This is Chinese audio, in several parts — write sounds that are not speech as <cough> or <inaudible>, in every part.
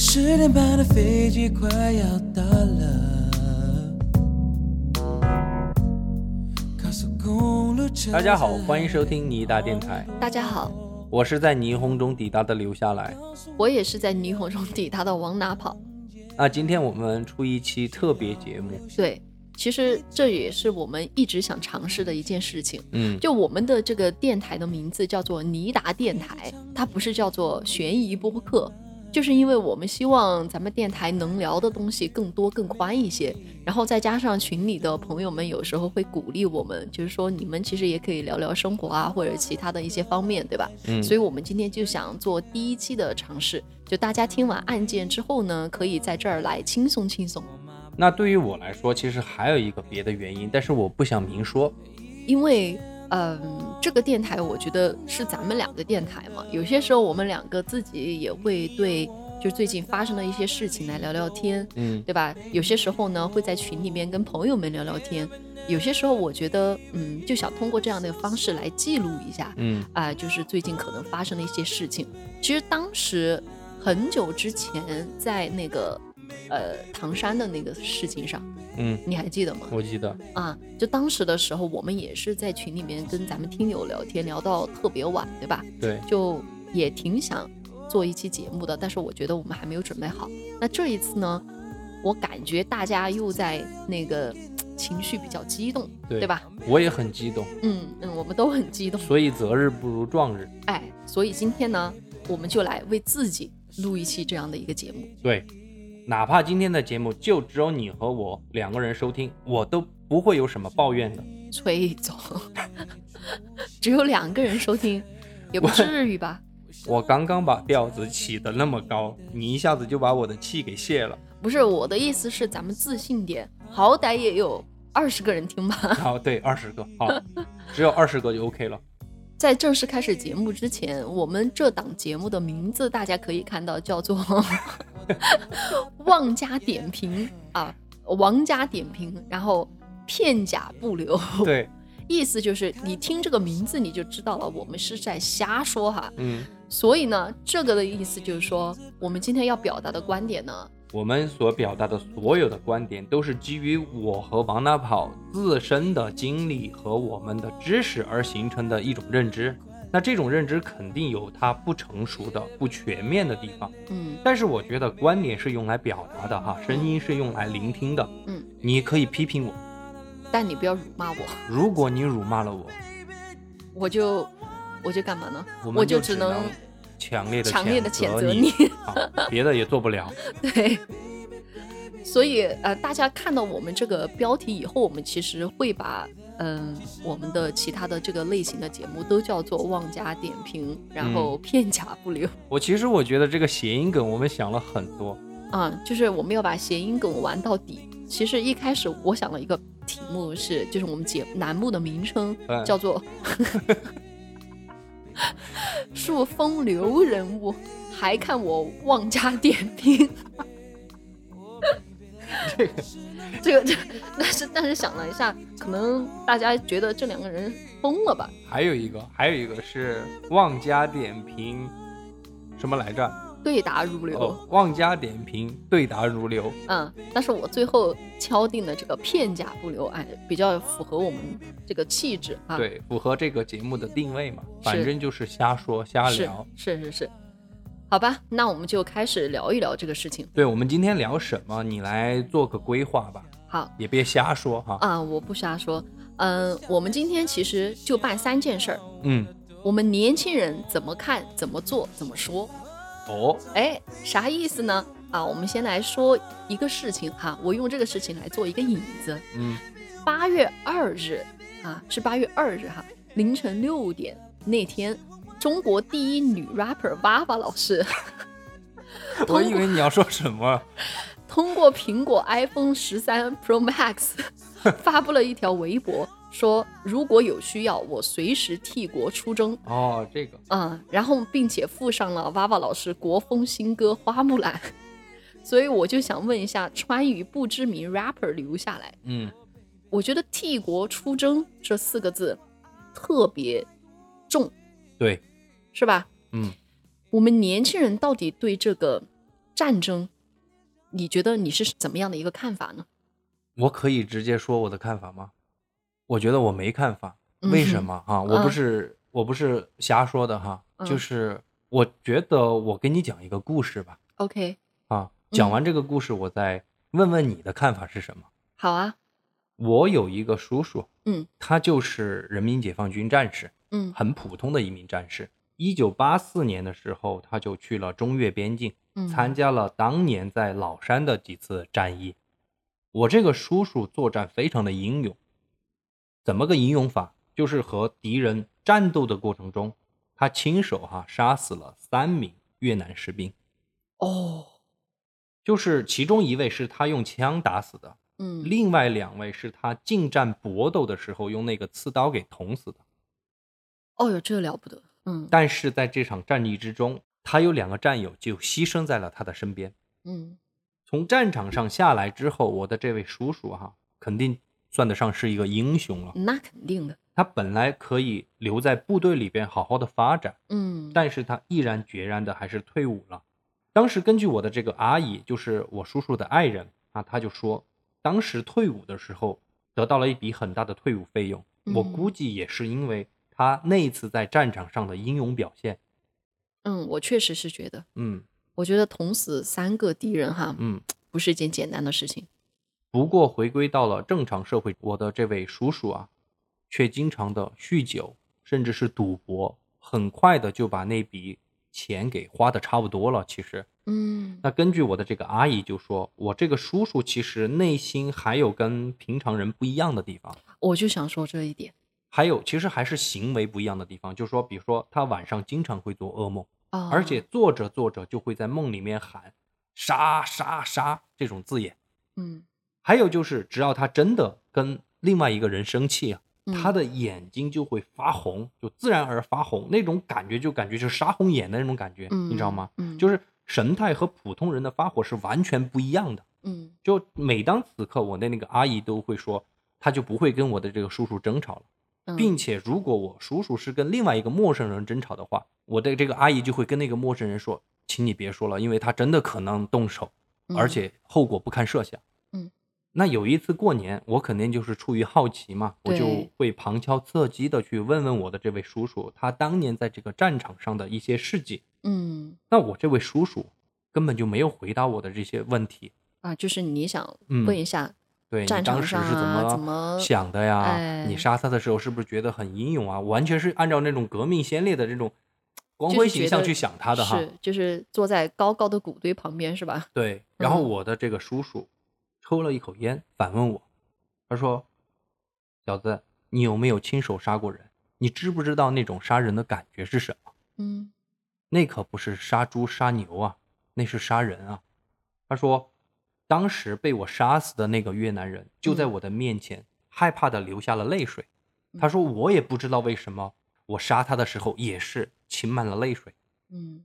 十点半的飞机快要到了，高速公路车大家好，欢迎收听尼达电台，大家好，我是在霓虹中抵达的留下来。我也是在霓虹中抵达的，往哪跑？那今天我们出一期特别节目，对，其实这也是我们一直想尝试的一件事情。嗯，就我们的这个电台的名字叫做尼达电台，它不是叫做悬疑播客，就是因为我们希望咱们电台能聊的东西更多更宽一些，然后再加上群里的朋友们有时候会鼓励我们，就是说你们其实也可以聊聊生活啊，或者其他的一些方面，对吧？嗯所以我们今天就想做第一期的尝试，就大家听完案件之后呢，可以在这儿来轻松轻松。那对于我来说，其实还有一个别的原因，但是我不想明说。因为，嗯，这个电台我觉得是咱们两个电台嘛，有些时候我们两个自己也会对，就最近发生的一些事情来聊聊天，嗯对吧？有些时候呢会在群里面跟朋友们聊聊天，有些时候我觉得，嗯，就想通过这样的方式来记录一下，嗯啊、就是最近可能发生的一些事情。其实当时很久之前在那个呃唐山的那个事情上，嗯，你还记得吗？我记得。啊，就当时的时候，我们也是在群里面跟咱们听友聊天，聊到特别晚，对吧？对，就也挺想做一期节目的，但是我觉得我们还没有准备好。那这一次呢，我感觉大家又在那个情绪比较激动，对吧？我也很激动，嗯嗯，我们都很激动。所以择日不如撞日。哎，所以今天呢，我们就来为自己录一期这样的一个节目。对，哪怕今天的节目就只有你和我两个人收听，我都不会有什么抱怨的。崔总，只有两个人收听，也不至于吧？<laughs> 我刚刚把调子起得那么高，你一下子就把我的气给泄了。不是我的意思是，咱们自信点，好歹也有二十个人听吧。好，<laughs> 对，二十个，好，只有二十个就 OK 了。在正式开始节目之前，我们这档节目的名字大家可以看到，叫做 <laughs> “妄加点评”啊，王家点评，然后片甲不留，对，<laughs> 意思就是你听这个名字你就知道了，我们是在瞎说哈。嗯，所以呢，这个的意思就是说，我们今天要表达的观点呢，我们所表达的所有的观点，都是基于我和王大跑自身的经历和我们的知识而形成的一种认知。那这种认知肯定有它不成熟的、不全面的地方，嗯。但是我觉得观点是用来表达的哈，声音是用来聆听的。嗯，你可以批评我，但你不要辱骂我，如果你辱骂了我，我就我就干嘛呢？我们就只能强烈的强烈的谴责你，<laughs> 别的也做不了。<laughs> 对，所以呃，大家看到我们这个标题以后，我们其实会把嗯、我们的其他的这个类型的节目都叫做妄加点评，然后片甲不留。我其实我觉得这个谐音梗我们想了很多，啊、就是我们要把谐音梗玩到底。其实一开始我想了一个题目是，就是我们节栏目的名称嗯叫做 <laughs> “数风流人物”，还看我妄加点评。<laughs> 这个这个这，但是但是想了一下，可能大家觉得这两个人疯了吧？还有一个，还有一个是妄加点评，什么来着？对答如流。哦，妄加点评，对答如流。嗯，但是我最后敲定的这个片甲不留，哎，比较符合我们这个气质啊。，对，符合这个节目的定位嘛，反正就是瞎说瞎是聊。是是是，好吧，那我们就开始聊一聊这个事情。对，我们今天聊什么？你来做个规划吧，好也别瞎说哈。啊，我不瞎说。嗯，我们今天其实就办三件事儿。嗯，我们年轻人怎么看、怎么做、怎么说？哦，哎，啥意思呢？啊，我们先来说一个事情哈，我用这个事情来做一个引子。嗯，八月二日啊，是八月二日哈，凌晨六点那天，中国第一女 rapper 娃娃老师 <laughs> 我以为你要说什么。通过苹果 iPhone 十三 Pro Max 发布了一条微博，说如果有需要，我随时替国出征。哦，这个，嗯，然后并且附上了娃娃老师国风新歌《花木兰》，<laughs> 所以我就想问一下，川渝不知名 rapper 留下来，嗯，我觉得“替国出征”这四个字特别重，对，是吧？嗯，我们年轻人到底对这个战争，你觉得你是怎么样的一个看法呢？我可以直接说我的看法吗？我觉得我没看法，为什么哈？我不是我不是瞎说的哈，就是我觉得我给你讲一个故事吧。OK，啊，讲完这个故事，我再问问你的看法是什么？好啊，我有一个叔叔，嗯他就是人民解放军战士，嗯很普通的一名战士。一九八四年的时候，他就去了中越边境，嗯，参加了当年在老山的几次战役。我这个叔叔作战非常的英勇，怎么个英勇法？就是和敌人战斗的过程中，他亲手哈、杀死了三名越南士兵，哦，就是其中一位是他用枪打死的，嗯，另外两位是他近战搏斗的时候用那个刺刀给捅死的。哦哟，这了不得，嗯但是在这场战役之中，他有两个战友就牺牲在了他的身边。嗯从战场上下来之后，我的这位叔叔哈、肯定算得上是一个英雄了。那肯定的，他本来可以留在部队里边好好的发展，嗯，但是他毅然决然的还是退伍了。当时根据我的这个阿姨，就是我叔叔的爱人啊，他就说，当时退伍的时候得到了一笔很大的退伍费用。我嗯估计也是因为他那一次在战场上的英勇表现。嗯，我确实是觉得，嗯我觉得捅死三个敌人哈，嗯。不是一件简单的事情。不过回归到了正常社会，我的这位叔叔啊，却经常的酗酒，甚至是赌博，很快的就把那笔钱给花的差不多了。其实，嗯。那根据我的这个阿姨就说，我这个叔叔其实内心还有跟平常人不一样的地方，我就想说这一点。还有其实还是行为不一样的地方，就是说，比如说他晚上经常会做噩梦，啊，而且做着做着就会在梦里面喊杀杀杀这种字眼。嗯，还有就是，只要他真的跟另外一个人生气啊，嗯他的眼睛就会发红，就自然而发红，那种感觉就感觉就是杀红眼的那种感觉，嗯你知道吗？嗯，就是神态和普通人的发火是完全不一样的。嗯就每当此刻，我的那个阿姨都会说，她就不会跟我的这个叔叔争吵了，嗯，并且如果我叔叔是跟另外一个陌生人争吵的话，我的这个阿姨就会跟那个陌生人说，请你别说了，因为他真的可能动手。而嗯且后果不堪设想。嗯，那有一次过年，我肯定就是出于好奇嘛，我就会旁敲侧击的去问问我的这位叔叔，他当年在这个战场上的一些事迹。嗯那我这位叔叔根本就没有回答我的这些问题。啊，就是你想嗯问一下，对你战场当时是怎上啊么怎么想的呀？哎你杀他的时候是不是觉得很英勇啊？完全是按照那种革命先烈的这种光辉形象去想他的哈。是就是坐在高高的谷堆旁边是吧？对，<laughs> 然后嗯我的这个叔叔抽了一口烟，反问我，他说：“小子，你有没有亲手杀过人？你知不知道那种杀人的感觉是什么？嗯那可不是杀猪杀牛啊，那是杀人啊。”他说，当时被我杀死的那个越南人就在嗯我的面前，害怕的流下了泪水。嗯他说，我也不知道为什么，我杀他的时候也是噙满了泪水。嗯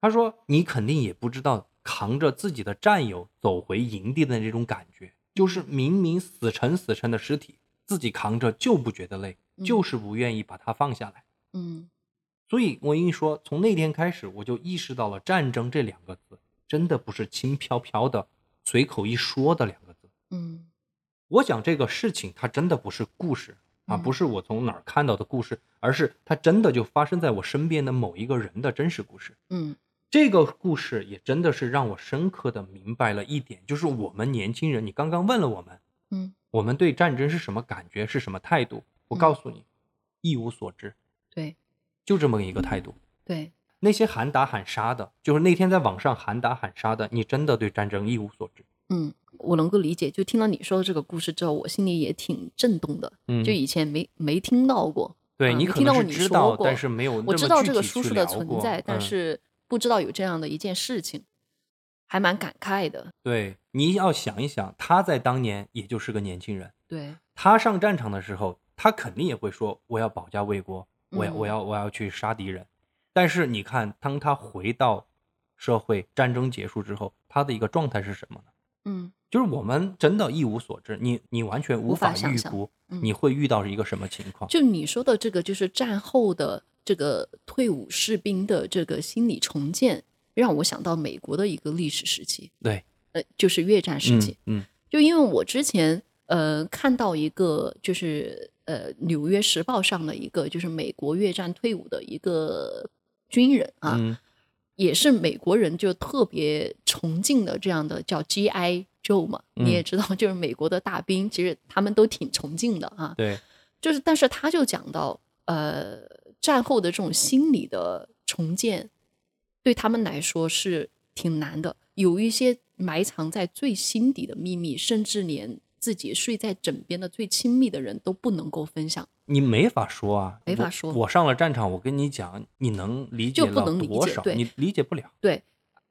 他说：“你肯定也不知道扛着自己的战友走回营地的那种感觉，就是明明死沉死沉的尸体，自己扛着就不觉得累，嗯就是不愿意把它放下来。嗯所以我跟你说，从那天开始，我就意识到了战争这两个字真的不是轻飘飘的、随口一说的两个字。嗯我想这个事情，它真的不是故事啊，嗯不是我从哪儿看到的故事，而是它真的就发生在我身边的某一个人的真实故事。”嗯这个故事也真的是让我深刻的明白了一点，就是我们年轻人，你刚刚问了我们，嗯，我们对战争是什么感觉，是什么态度？我嗯告诉你，一无所知，对就这么一个态度。对，那些喊打喊杀的，就是那天在网上喊打喊杀的，你真的对战争一无所知。嗯，我能够理解。就听到你说的这个故事之后，我心里也挺震动的。嗯就以前没没听到过，对你可能你是知道，说过但是没有我知道这个叔叔的存在，但嗯是不知道有这样的一件事情，还蛮感慨的。对你要想一想，他在当年也就是个年轻人，对，他上战场的时候，他肯定也会说我要保家卫国，我要、嗯我要我要去杀敌人。但是你看，当他回到社会，战争结束之后，他的一个状态是什么呢？嗯就是我们真的一无所知，你你完全无法预估嗯你会遇到一个什么情况。就你说的这个，就是战后的这个退伍士兵的这个心理重建，让我想到美国的一个历史时期，对，呃，就是越战时期。嗯就因为我之前呃看到一个就是呃《纽约时报》上的一个就是美国越战退伍的一个军人啊，嗯也是美国人就特别崇敬的这样的叫 G.I. Joe 嘛，嗯你也知道，就是美国的大兵，其实他们都挺崇敬的啊。对，就是，但是他就讲到，呃，战后的这种心理的重建，对他们来说是挺难的，有一些埋藏在最心底的秘密，甚至连自己睡在枕边的最亲密的人都不能够分享。你没法说啊，没法说我上了战场，我跟你讲，你能理解就不能理多少？解对你理解不了。对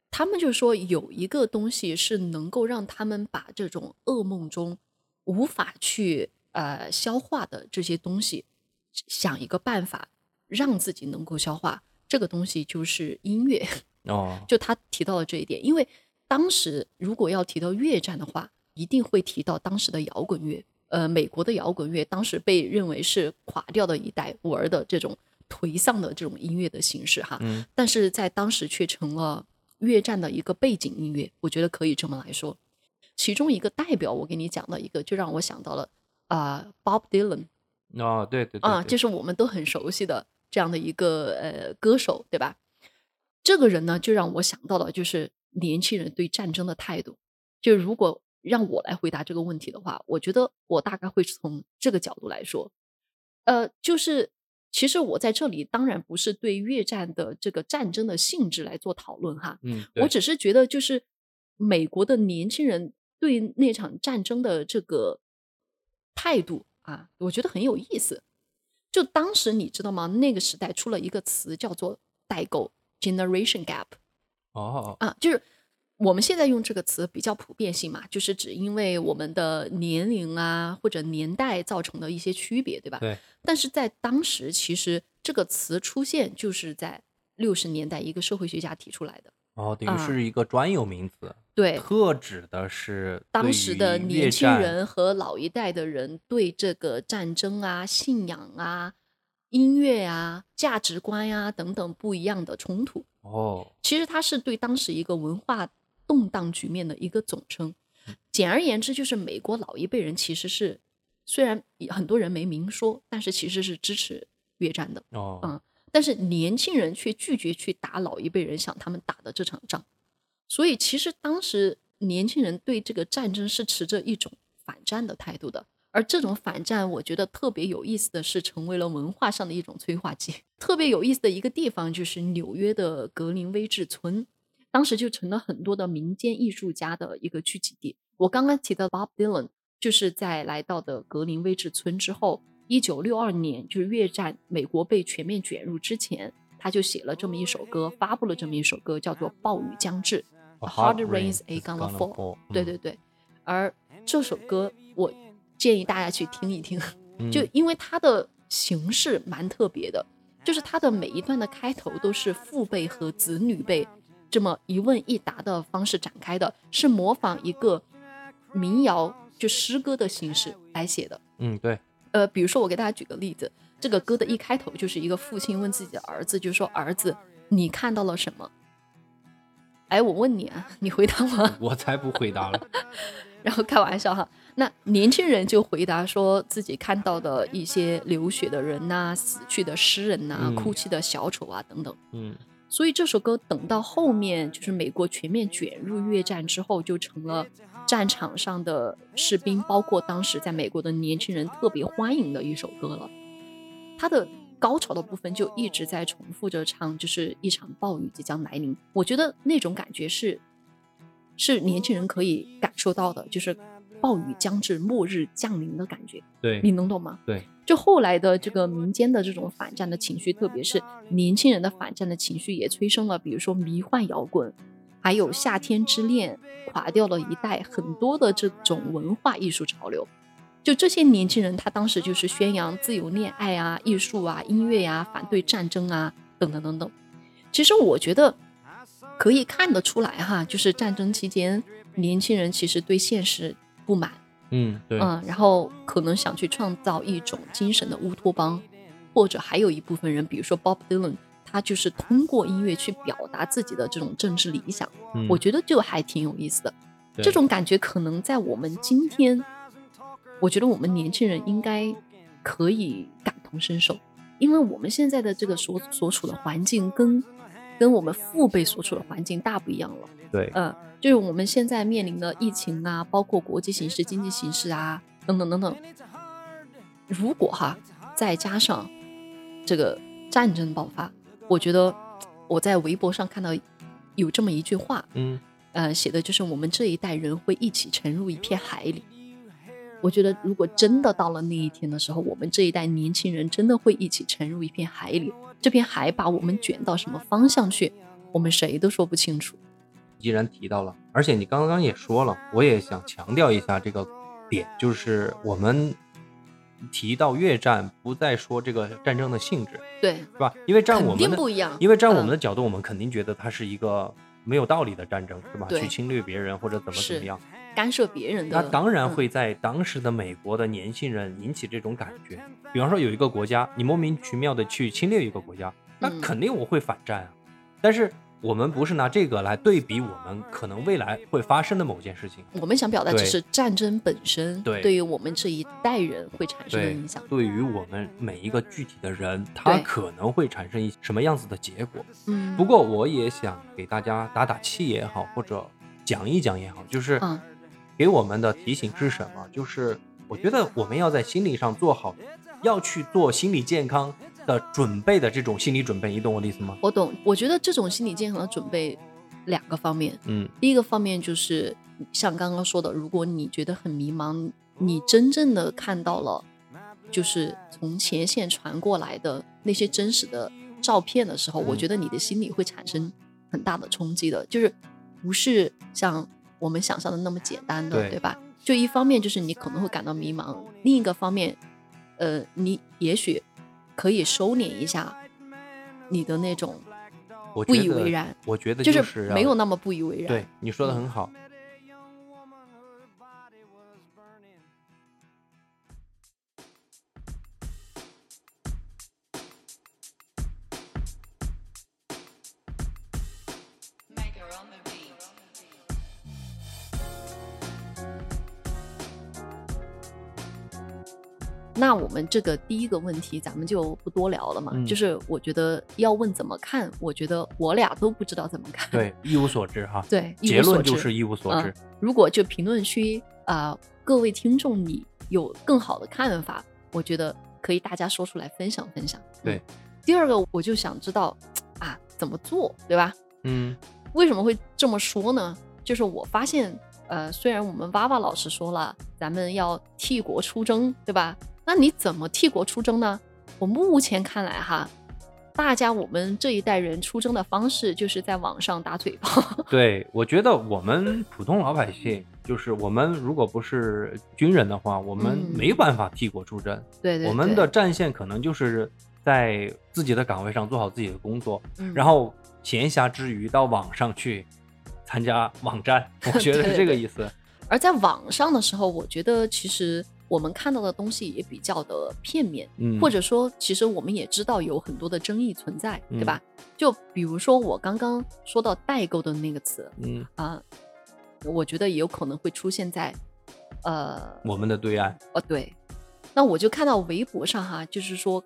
他们就说有一个东西是能够让他们把这种噩梦中无法去呃消化的这些东西，想一个办法让自己能够消化。这个东西就是音乐，<laughs> 哦，就他提到了这一点，因为当时如果要提到越战的话，一定会提到当时的摇滚乐。呃，美国的摇滚乐当时被认为是垮掉的一代玩的这种颓丧的这种音乐的形式哈，嗯但是在当时却成了越战的一个背景音乐，我觉得可以这么来说。其中一个代表，我给你讲的一个，就让我想到了啊、Bob Dylan 哦，对对对啊，就是我们都很熟悉的这样的一个呃歌手，对吧？这个人呢，就让我想到了就是年轻人对战争的态度。就如果让我来回答这个问题的话，我觉得我大概会从这个角度来说，呃，就是其实我在这里当然不是对越战的这个战争的性质来做讨论哈，嗯，我只是觉得，就是美国的年轻人对那场战争的这个态度啊，我觉得很有意思。就当时你知道吗？那个时代出了一个词叫做代沟 （generation gap） 哦，啊，就是我们现在用这个词比较普遍性嘛，就是指因为我们的年龄啊或者年代造成的一些区别，对吧？对，但是在当时，其实这个词出现就是在六十年代一个社会学家提出来的。哦，等于啊是一个专有名词，对，特指的是当时的年轻人和老一代的人对这个战争啊、信仰啊、音乐啊、价值观呀、等等不一样的冲突。哦，其实它是对当时一个文化动荡局面的一个总称。简而言之，就是美国老一辈人其实是虽然很多人没明说，但是其实是支持越战的。哦，嗯但是年轻人却拒绝去打老一辈人想他们打的这场仗，所以其实当时年轻人对这个战争是持着一种反战的态度的。而这种反战，我觉得特别有意思的是，成为了文化上的一种催化剂。特别有意思的一个地方就是纽约的格林威治村，当时就成了很多的民间艺术家的一个聚集地。我刚刚提到 Bob Dylan，就是在来到的格林威治村之后，一九六二年，就是越战美国被全面卷入之前，他就写了这么一首歌，发布了这么一首歌，叫做《暴雨将至》。哦 hard rains are gonna fall 对对对，而这首歌我建议大家去听一听，嗯就因为它的形式蛮特别的，就是它的每一段的开头都是父辈和子女辈这么一问一答的方式展开的，是模仿一个民谣就诗歌的形式来写的。嗯，对，呃，比如说我给大家举个例子，这个歌的一开头就是一个父亲问自己的儿子，就说：“儿子，你看到了什么？”哎，我问你啊，你回答吗？<laughs> 我才不回答了。<laughs> 然后开玩笑哈，那年轻人就回答说自己看到的一些流血的人呐、死去的诗人呐、嗯哭泣的小丑啊等等。嗯，所以这首歌等到后面就是美国全面卷入越战之后，就成了战场上的士兵，包括当时在美国的年轻人特别欢迎的一首歌了。它的高潮的部分就一直在重复着唱，就是一场暴雨即将来临。我觉得那种感觉是是年轻人可以感受到的，就是暴雨将至、末日降临的感觉。对你能懂吗？对，就后来的这个民间的这种反战的情绪，特别是年轻人的反战的情绪，也催生了比如说迷幻摇滚，还有夏天之恋，垮掉了一代很多的这种文化艺术潮流。就这些年轻人，他当时就是宣扬自由恋爱啊、艺术啊、音乐呀、反对战争啊，等等等等。其实我觉得可以看得出来哈，就是战争期间，年轻人其实对现实不满，嗯，对，嗯，然后可能想去创造一种精神的乌托邦，或者还有一部分人，比如说 Bob Dylan，他他就是通过音乐去表达自己的这种政治理想，嗯，我觉得就还挺有意思的。这种感觉可能在我们今天，我觉得我们年轻人应该可以感同身受，因为我们现在的这个所所处的环境跟跟我们父辈所处的环境大不一样了。对，呃，就是我们现在面临的疫情啊，包括国际形势、经济形势啊，等等等等。如果哈再加上这个战争爆发，我觉得我在微博上看到有这么一句话，嗯，呃，写的就是我们这一代人会一起沉入一片海里。我觉得，如果真的到了那一天的时候，我们这一代年轻人真的会一起沉入一片海里。这片海把我们卷到什么方向去，我们谁都说不清楚。既然提到了，而且你刚刚也说了，我也想强调一下这个点，就是我们提到越战，不再说这个战争的性质，对，是吧？因为站我们的，不一样。因为站我们嗯的角度，我们肯定觉得它是一个没有道理的战争，是吧？去侵略别人或者怎么怎么样，干涉别人的，那当然嗯会在当时的美国的年轻人引起这种感觉。比方说，有一个国家，你莫名其妙的去侵略一个国家，那嗯肯定我会反战啊。但是我们不是拿这个来对比我们可能未来会发生的某件事情。我们想表达只是战争本身对于我们这一代人会产生的影响。对于我们每一个具体的人，他可能会产生一什么样子的结果。嗯，不过我也想给大家打打气也好，或者讲一讲也好，就是嗯给我们的提醒是什么？就是我觉得我们要在心理上做好，要去做心理健康的准备的这种心理准备，你懂我的意思吗？我懂。我觉得这种心理健康的准备两个方面，嗯第一个方面就是像刚刚说的，如果你觉得很迷茫，你真正的看到了，就是从前线传过来的那些真实的照片的时候，我嗯觉得你的心里会产生很大的冲击的，就是不是像我们想象的那么简单的，对对吧？就一方面就是你可能会感到迷茫，另一个方面，呃，你也许可以收敛一下你的那种不以为然，我觉得就是是没有那么不以为然。对你说的嗯很好。那我们这个第一个问题，咱们就不多聊了嘛。嗯就是我觉得要问怎么看，我觉得我俩都不知道怎么看。对，<laughs> 一无所知哈。对，结论就是一无所知。如果就评论区啊、各位听众你有更好的看法，我觉得可以大家说出来分享分享。嗯对。第二个，我就想知道啊，怎么做，对吧？嗯为什么会这么说呢？就是我发现，呃，虽然我们娃娃老师说了，咱们要替国出征，对吧？那你怎么替国出征呢？我目前看来哈，大家我们这一代人出征的方式就是在网上打嘴炮。<laughs> 对，我觉得我们普通老百姓，就是我们如果不是军人的话，我们嗯没办法替国出征。对对我们的战线可能就是在自己的岗位上做好自己的工作，嗯然后闲暇之余到网上去参加网站，<laughs> 我觉得是这个意思。而在网上的时候，我觉得其实我们看到的东西也比较的片面，嗯，或者说，其实我们也知道有很多的争议存在，对嗯。吧？就比如说我刚刚说到代购的那个词嗯，啊、我觉得也有可能会出现在，呃，我们的对岸。哦对，那我就看到微博上哈，就是说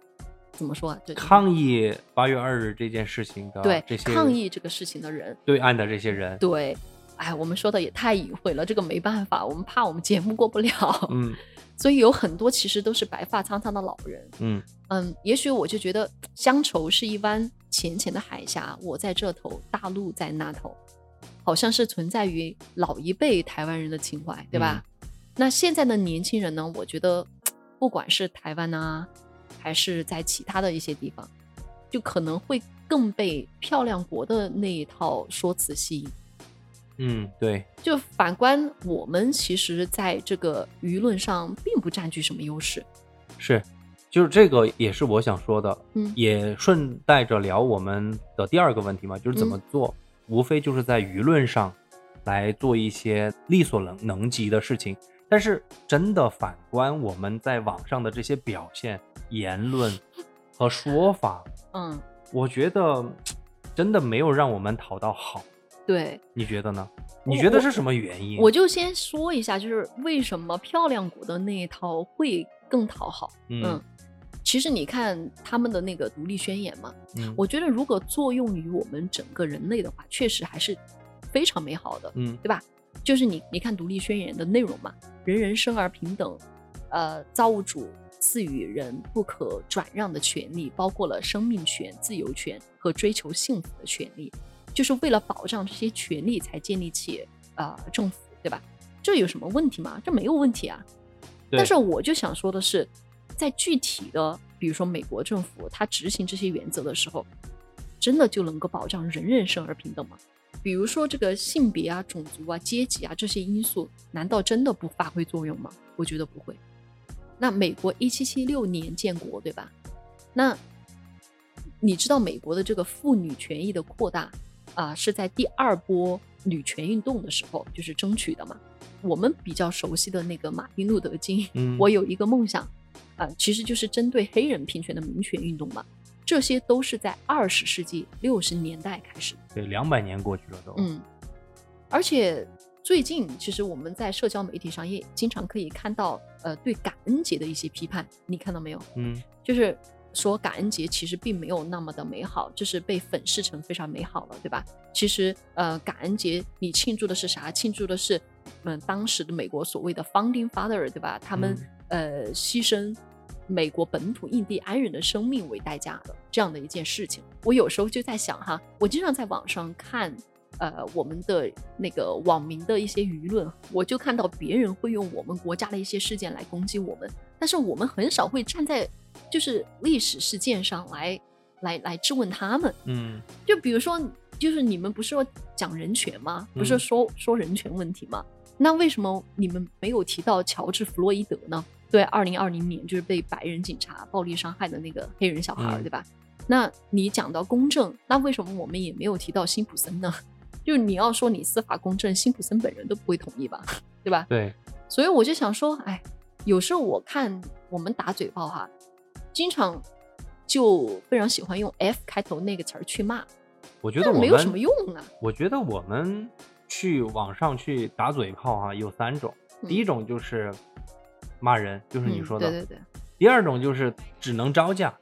怎么说啊？这抗议八月二日这件事情的对这些抗议这个事情的人，对岸的这些人，对，哎，我们说的也太隐晦了，这个没办法，我们怕我们节目过不了，嗯 <laughs> 所以有很多其实都是白发苍苍的老人。嗯嗯，也许我就觉得乡愁是一湾浅浅的海峡，我在这头，大陆在那头，好像是存在于老一辈台湾人的情怀，对吧？那现在的年轻人呢？我觉得不管是台湾啊，还是在其他的一些地方，就可能会更被漂亮国的那一套说辞吸引。嗯，对，就反观我们，其实在这个舆论上并不占据什么优势。是，就是这个也是我想说的，嗯。也顺带着聊我们的第二个问题嘛，就是怎么嗯。做，无非就是在舆论上来做一些力所能能及的事情。但是真的反观我们在网上的这些表现、言论和说法，嗯，我觉得真的没有让我们讨到好，对，你觉得呢？你觉得是什么原因？我就先说一下，就是为什么漂亮国的那一套会更讨好。嗯其实你看他们的那个独立宣言嘛，嗯我觉得如果作用于我们整个人类的话，确实还是非常美好的，嗯对吧？就是你你看独立宣言的内容嘛，人人生而平等，呃，造物主赐予人不可转让的权利，包括了生命权、自由权和追求幸福的权利，就是为了保障这些权利才建立起呃政府，对吧？这有什么问题吗？这没有问题啊。但是我就想说的是，在具体的，比如说美国政府，它执行这些原则的时候，真的就能够保障人人生而平等吗？比如说这个性别啊、种族啊、阶级啊这些因素，难道真的不发挥作用吗？我觉得不会。那美国一七七六年建国，对吧？那你知道美国的这个妇女权益的扩大啊、是在第二波女权运动的时候就是争取的嘛？我们比较熟悉的那个马丁路德金，嗯我有一个梦想啊、其实就是针对黑人平权的民权运动嘛。这些都是在二十世纪六十年代开始的。对，两百年过去了都。嗯，而且最近其实我们在社交媒体上也经常可以看到，呃，对感恩节的一些批判，你看到没有？嗯就是说感恩节其实并没有那么的美好，就是被粉饰成非常美好了，对吧？其实呃，感恩节你庆祝的是啥？庆祝的是嗯当时的美国所谓的 founding father，对吧？他们、呃牺牲美国本土印第安人的生命为代价的这样的一件事情。我有时候就在想哈，我经常在网上看。呃，我们的那个网民的一些舆论，我就看到别人会用我们国家的一些事件来攻击我们，但是我们很少会站在就是历史事件上来来来质问他们。嗯就比如说，就是你们不是说讲人权吗？不是嗯说、说人权问题吗？那为什么你们没有提到乔治·弗洛伊德呢？对，二零二零年就是被白人警察暴力伤害的那个黑人小孩，嗯对吧？那你讲到公正，那为什么我们也没有提到辛普森呢？<laughs> 就是你要说你司法公正，辛普森本人都不会同意吧，<laughs> 对吧？对，所以我就想说，哎，有时候我看我们打嘴炮哈，经常就非常喜欢用 F 开头那个词儿去骂，我觉得我们没有什么用啊。我觉得我们去网上去打嘴炮啊，有三种。第一种就是骂人，就是你嗯说的；对对对，第二种就是只能招架，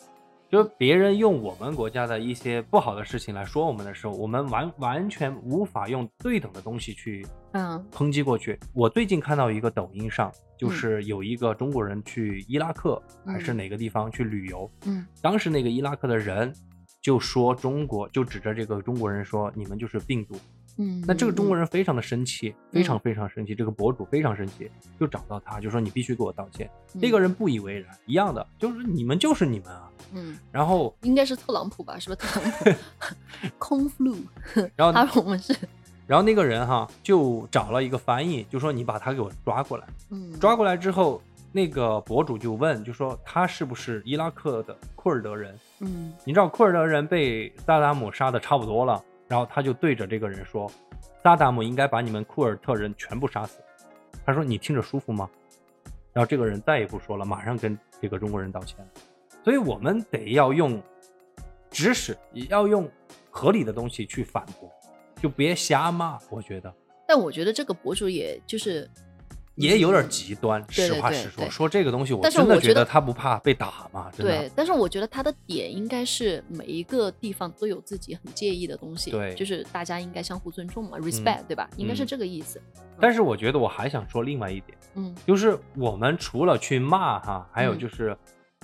就是别人用我们国家的一些不好的事情来说我们的时候，我们完完全无法用对等的东西去嗯抨击过去。我最近看到一个抖音上，就嗯是有一个中国人去伊拉克还是嗯哪个地方去旅游，嗯当时那个伊拉克的人就说中国，就指着这个中国人说你们就是病毒。嗯，那这个中国人人非常的生气，非常非常生气，这个博主非常生气，就找到他，就说你必须给我道歉。那个人不以为然，一样的，就是你们就是你们啊。嗯，然后，应该是特朗普吧？是不是特朗普？<laughs> 空 flu，然后，他说我们是然后那个人哈就找了一个翻译，就说你把他给我抓过来。嗯抓过来之后，那个博主就问，就说他是不是伊拉克的库尔德人？嗯你知道库尔德人被萨达姆杀的差不多了，然后他就对着这个人说，萨达姆应该把你们库尔特人全部杀死。他说你听着舒服吗？然后这个人再也不说了，马上跟这个中国人道歉。所以我们得要用知识，也要用合理的东西去反驳，就别瞎骂。我觉得但我觉得这个博主也就是也有点极端，实话实说，说这个东西我真的觉得他不怕被打嘛？真的对，但是我觉得他的点应该是每一个地方都有自己很介意的东西，对就是大家应该相互尊重嘛，respect，、对吧？应该是嗯这个意思。但是我觉得我还想说另外一点。嗯就是我们除了去骂哈，还有嗯就是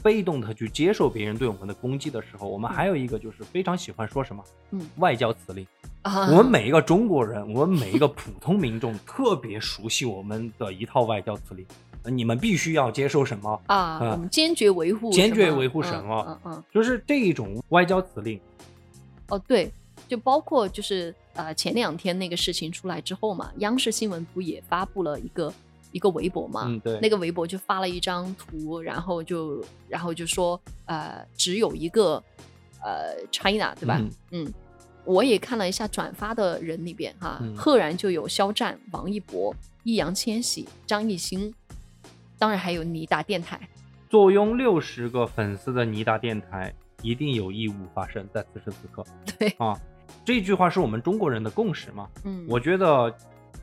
被动的去接受别人对我们的攻击的时候，我们还有一个就是非常喜欢说什么嗯外交辞令。啊，我们每一个中国人，我们每一个普通民众特别熟悉我们的一套外交辞令。呃你们必须要接受什么？啊，啊我们坚决维护坚决维护嗯什么嗯嗯，就是这一种外交辞令。哦对，就包括就是呃前两天那个事情出来之后嘛，央视新闻不也发布了一个一个微博嘛？嗯，对，那个微博就发了一张图，然后就然后就说呃只有一个呃 China 对吧？嗯嗯，我也看了一下转发的人里边哈，嗯赫然就有肖战、王一博、易烊千玺、张艺兴，当然还有尼达电台。坐拥六十个粉丝的尼达电台，一定有义务发生在此时此刻。<laughs> 对啊，这句话是我们中国人的共识嘛？嗯，我觉得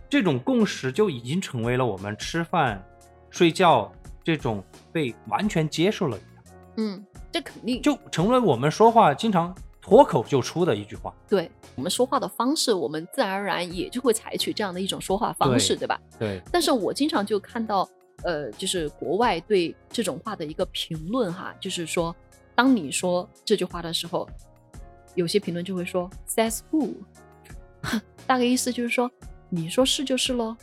这种共识就已经成为了我们吃饭、睡觉这种被完全接受了一样，嗯，这肯定就成为我们说话经常脱口就出的一句话。对我们说话的方式，我们自然而然也就会采取这样的一种说话方式，对吧？对，但是我经常就看到，呃，就是国外对这种话的一个评论哈，就是说，当你说这句话的时候，有些评论就会说 “says who”，<laughs> 大概意思就是说，你说是就是喽，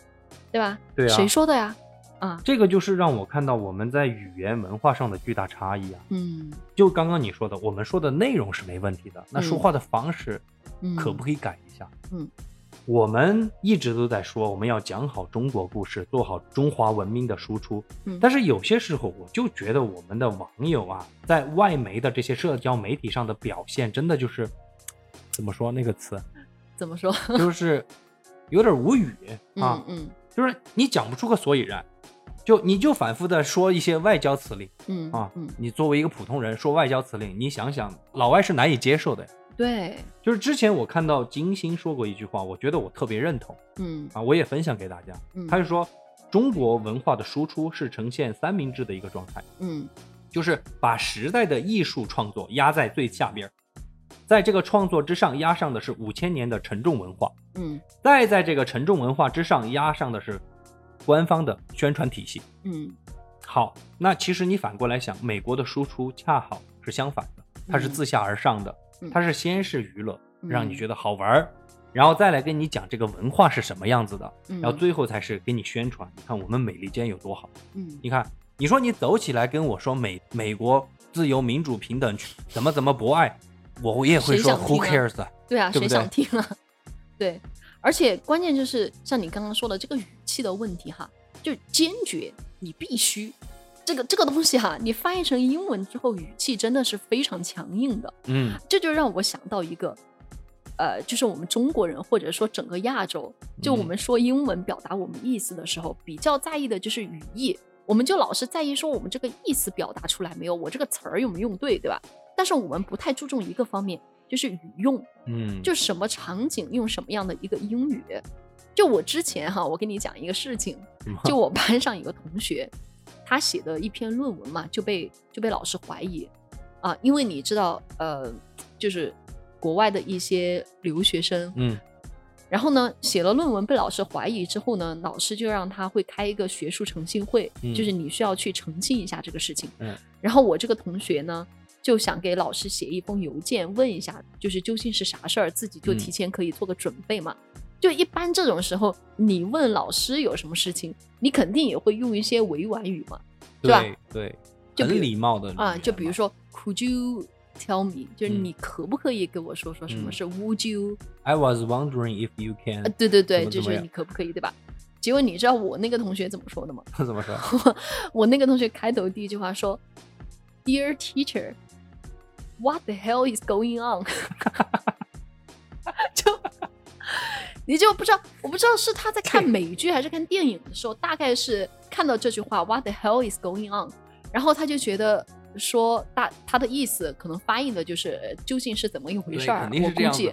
对吧？对啊谁说的呀？啊，这个就是让我看到我们在语言文化上的巨大差异啊。嗯就刚刚你说的，我们说的内容是没问题的，那说嗯话的方式嗯，可不可以改一下？嗯，我们一直都在说我们要讲好中国故事，做好中华文明的输出。嗯但是有些时候，我就觉得我们的网友啊，在外媒的这些社交媒体上的表现，真的就是怎么说那个词，怎么说？就是有点无语啊 <laughs> 嗯，嗯就是你讲不出个所以然。就你就反复的说一些外交辞令嗯啊，嗯，你作为一个普通人说外交辞令，你想想，老外是难以接受的呀。对，就是之前我看到金星说过一句话，我觉得我特别认同嗯。啊，我也分享给大家。嗯。他就说，中国文化的输出是呈现三明治的一个状态，嗯。就是把时代的艺术创作压在最下边儿，在这个创作之上压上的是五千年的沉重文化，嗯。再在这个沉重文化之上压上的是官方的宣传体系。嗯好，那其实你反过来想，美国的输出恰好是相反的，它是嗯自下而上的，嗯它是先是娱乐，让你嗯觉得好玩儿，然后再来跟你讲这个文化是什么样子的，嗯，然后最后才是给你宣传。你看我们美利坚有多好，嗯你看，你说你走起来跟我说美美国自由民主平等怎么怎么博爱，我也会说 Who cares 啊？对啊，谁想听啊？<laughs> 对，而且关键就是像你刚刚说的这个语气的问题哈，就坚决，你必须。这个这个东西哈，你翻译成英文之后，语气真的是非常强硬的。嗯这就让我想到一个，呃，就是我们中国人或者说整个亚洲，就我嗯们说英文表达我们意思的时候，比较在意的就是语义，我们就老是在意说我们这个意思表达出来没有，我这个词儿有没有用对，对吧？但是我们不太注重一个方面，就是语用。嗯，就什么场景用什么样的一个英语。就我之前哈，我跟你讲一个事情，就我班上有个同学，他写的一篇论文嘛，就被就被老师怀疑。啊，因为你知道，呃，就是国外的一些留学生，嗯。然后呢，写了论文被老师怀疑之后呢，老师就让他会开一个学术诚信会，嗯。就是你需要去澄清一下这个事情。嗯，然后我这个同学呢，就想给老师写一封邮件，问一下，就是究竟是啥事儿，自己就嗯提前可以做个准备嘛。就一般这种时候，你问老师有什么事情，你肯定也会用一些委婉语嘛，对吧？对很礼貌的啊，就比如说，Could you tell me？就是嗯你可不可以给我说说什么嗯是 Would you？I was wondering if you can 啊，对对对，就是你可不可以，对吧？结果你知道我那个同学怎么说的吗？他 <laughs> 怎么说？<laughs> 我那个同学开头第一句话说：“Dear teacher, what the hell is going on？” 就你就不知道，我不知道是他在看美剧还是看电影的时候，大概是看到这句话 “What the hell is going on”，然后他就觉得说大他的意思可能翻译的就是呃究竟是怎么一回，事儿，肯定我估计。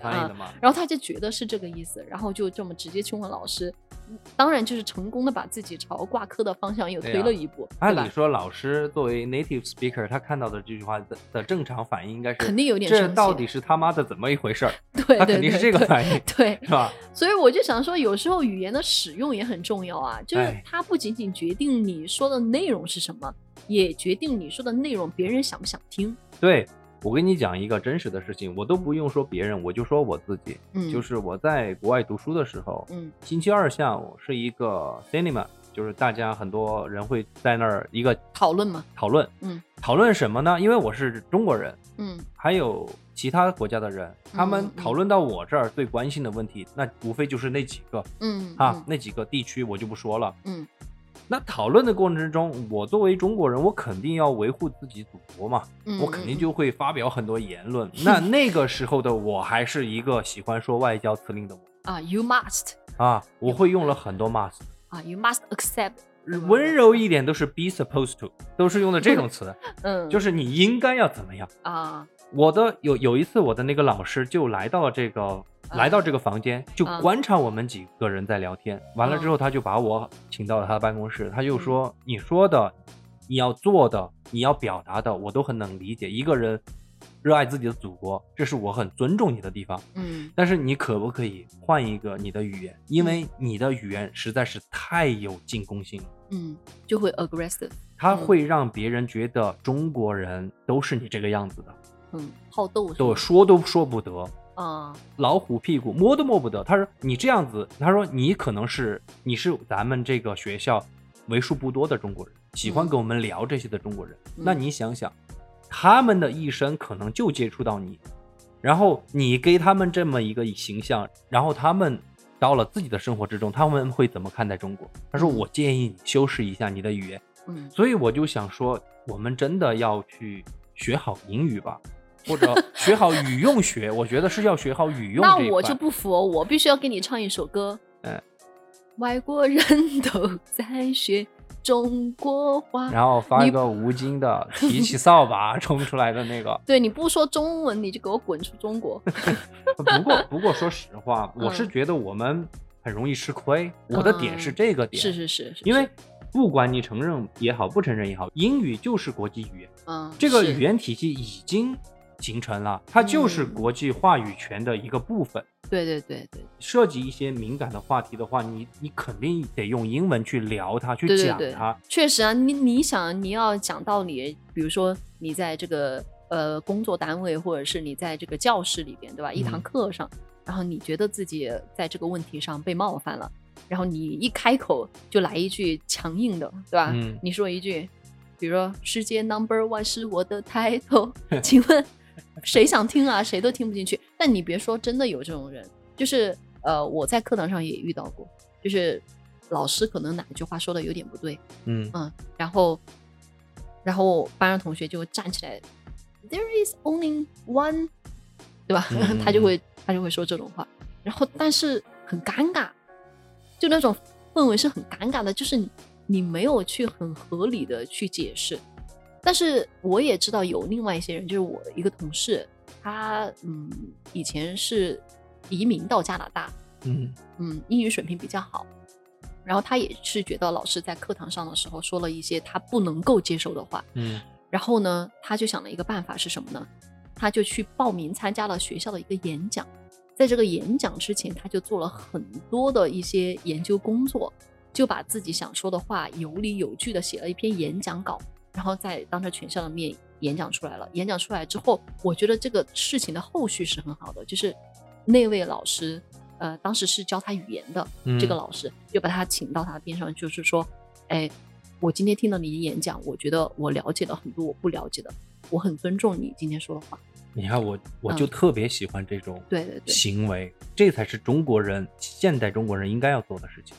然后他就觉得是这个意思，然后就这么直接去问老师，嗯当然就是成功的把自己朝挂科的方向又推了一步？按理说，老师作为 native speaker，他看到的这句话的的正常反应应该是肯定有点这到底是他妈的怎么一回事儿？对 <laughs> 他肯定是这个反应，<laughs> 对，是吧？所以我就想说，有时候语言的使用也很重要啊，就是哎它不仅仅决定你说的内容是什么，也决定你说的内容别人想不想听。对我跟你讲一个真实的事情，我都不用说别人，我就说我自己，嗯，就是我在国外读书的时候，嗯。星期二下午是一个 cinema，就是大家很多人会在那儿一个讨论嘛，讨论，嗯，讨论什么呢？因为我是中国人，嗯。还有其他国家的人，他们讨论到我这儿最关心的问题，那无非就是那几个。嗯啊，那几个地区我就不说了。嗯那讨论的过程之中，我作为中国人，我肯定要维护自己祖国嘛，嗯，我肯定嗯就会发表很多言论。<laughs> 那那个时候的我还是一个喜欢说外交辞令的我啊，you must 啊，我会用了很多 must。啊，you must accept 温柔一点都是 be supposed to，都是用的这种词，<laughs> 嗯，就是是你应该要怎么样。啊，我的有有一次，我的那个老师就来到了这个。来到这个房间，就啊观察我们几个人在聊天。完了之后，他就把我请到了他的办公室，他就说：“你说的，你要做的，你要表达的，我都很能理解。一个人热爱自己的祖国，这是我很尊重你的地方。嗯但是你可不可以换一个你的语言？因为你的语言实在是太有进攻性了，嗯，就会 aggressive，他会让别人觉得中国人都是你这个样子的，嗯，好斗是都吧说都说不得。”啊，老虎屁股摸都摸不得。他说你这样子，他说你可能是你是咱们这个学校为数不多的中国人，喜欢嗯跟我们聊这些的中国人。嗯那你想想，他们的一生可能就接触到你，然后你给他们这么一个形象，然后他们到了自己的生活之中，他们会怎么看待中国？他说嗯我建议你修饰一下你的语言。嗯所以我就想说，我们真的要去学好英语吧。或者学好语用学，我觉得是要学好语用那我就不服哦，我必须要给你唱一首歌。嗯，外国人都在学中国话。然后发一个吴京的提起扫把冲出来的那个。对你不说中文，你就给我滚出中国。<laughs> 不过不过说实话，我是嗯觉得我们很容易吃亏。我的点是嗯这个点，是是是，是因为不管你承认也好，不承认也好，英语就是国际语言，嗯，这个语言体系已经形成了，它就是嗯国际话语权的一个部分。对对对对涉及一些敏感的话题的话，你你肯定得用英文去聊它，去对对对讲它。，确实啊，你你想你要讲道理，比如说你在这个呃工作单位，或者是你在这个教室里边，对吧？一堂嗯课上，然后你觉得自己在这个问题上被冒犯了，然后你一开口就来一句强硬的，对吧？嗯你说一句，比如说“世界 number one 是我的 title”，请问谁想听啊？谁都听不进去。但你别说，真的有这种人，就是呃，我在课堂上也遇到过，就是老师可能哪句话说的有点不对，嗯嗯，然后然后班上同学就站起来，There is only one，对吧？嗯 <laughs> 他就会他就会说这种话，然后但是很尴尬，就那种氛围是很尴尬的，就是你你没有去很合理的去解释。但是我也知道有另外一些人，就是我的一个同事，他嗯以前是移民到加拿大，嗯。嗯，英语水平比较好。然后他也是觉得老师在课堂上的时候说了一些他不能够接受的话，嗯。然后呢，他就想了一个办法是什么呢？他就去报名参加了学校的一个演讲，在这个演讲之前，他就做了很多的一些研究工作，就把自己想说的话有理有据的写了一篇演讲稿，然后在当着全校的面演讲出来了。演讲出来之后，我觉得这个事情的后续是很好的，就是那位老师，呃，当时是教他语言的，嗯这个老师就把他请到他边上，就是说，哎，我今天听了你的演讲，我觉得我了解了很多我不了解的，我很尊重你今天说的话。你看我我就嗯特别喜欢这种对对对，行为，这才是中国人现代中国人应该要做的事情。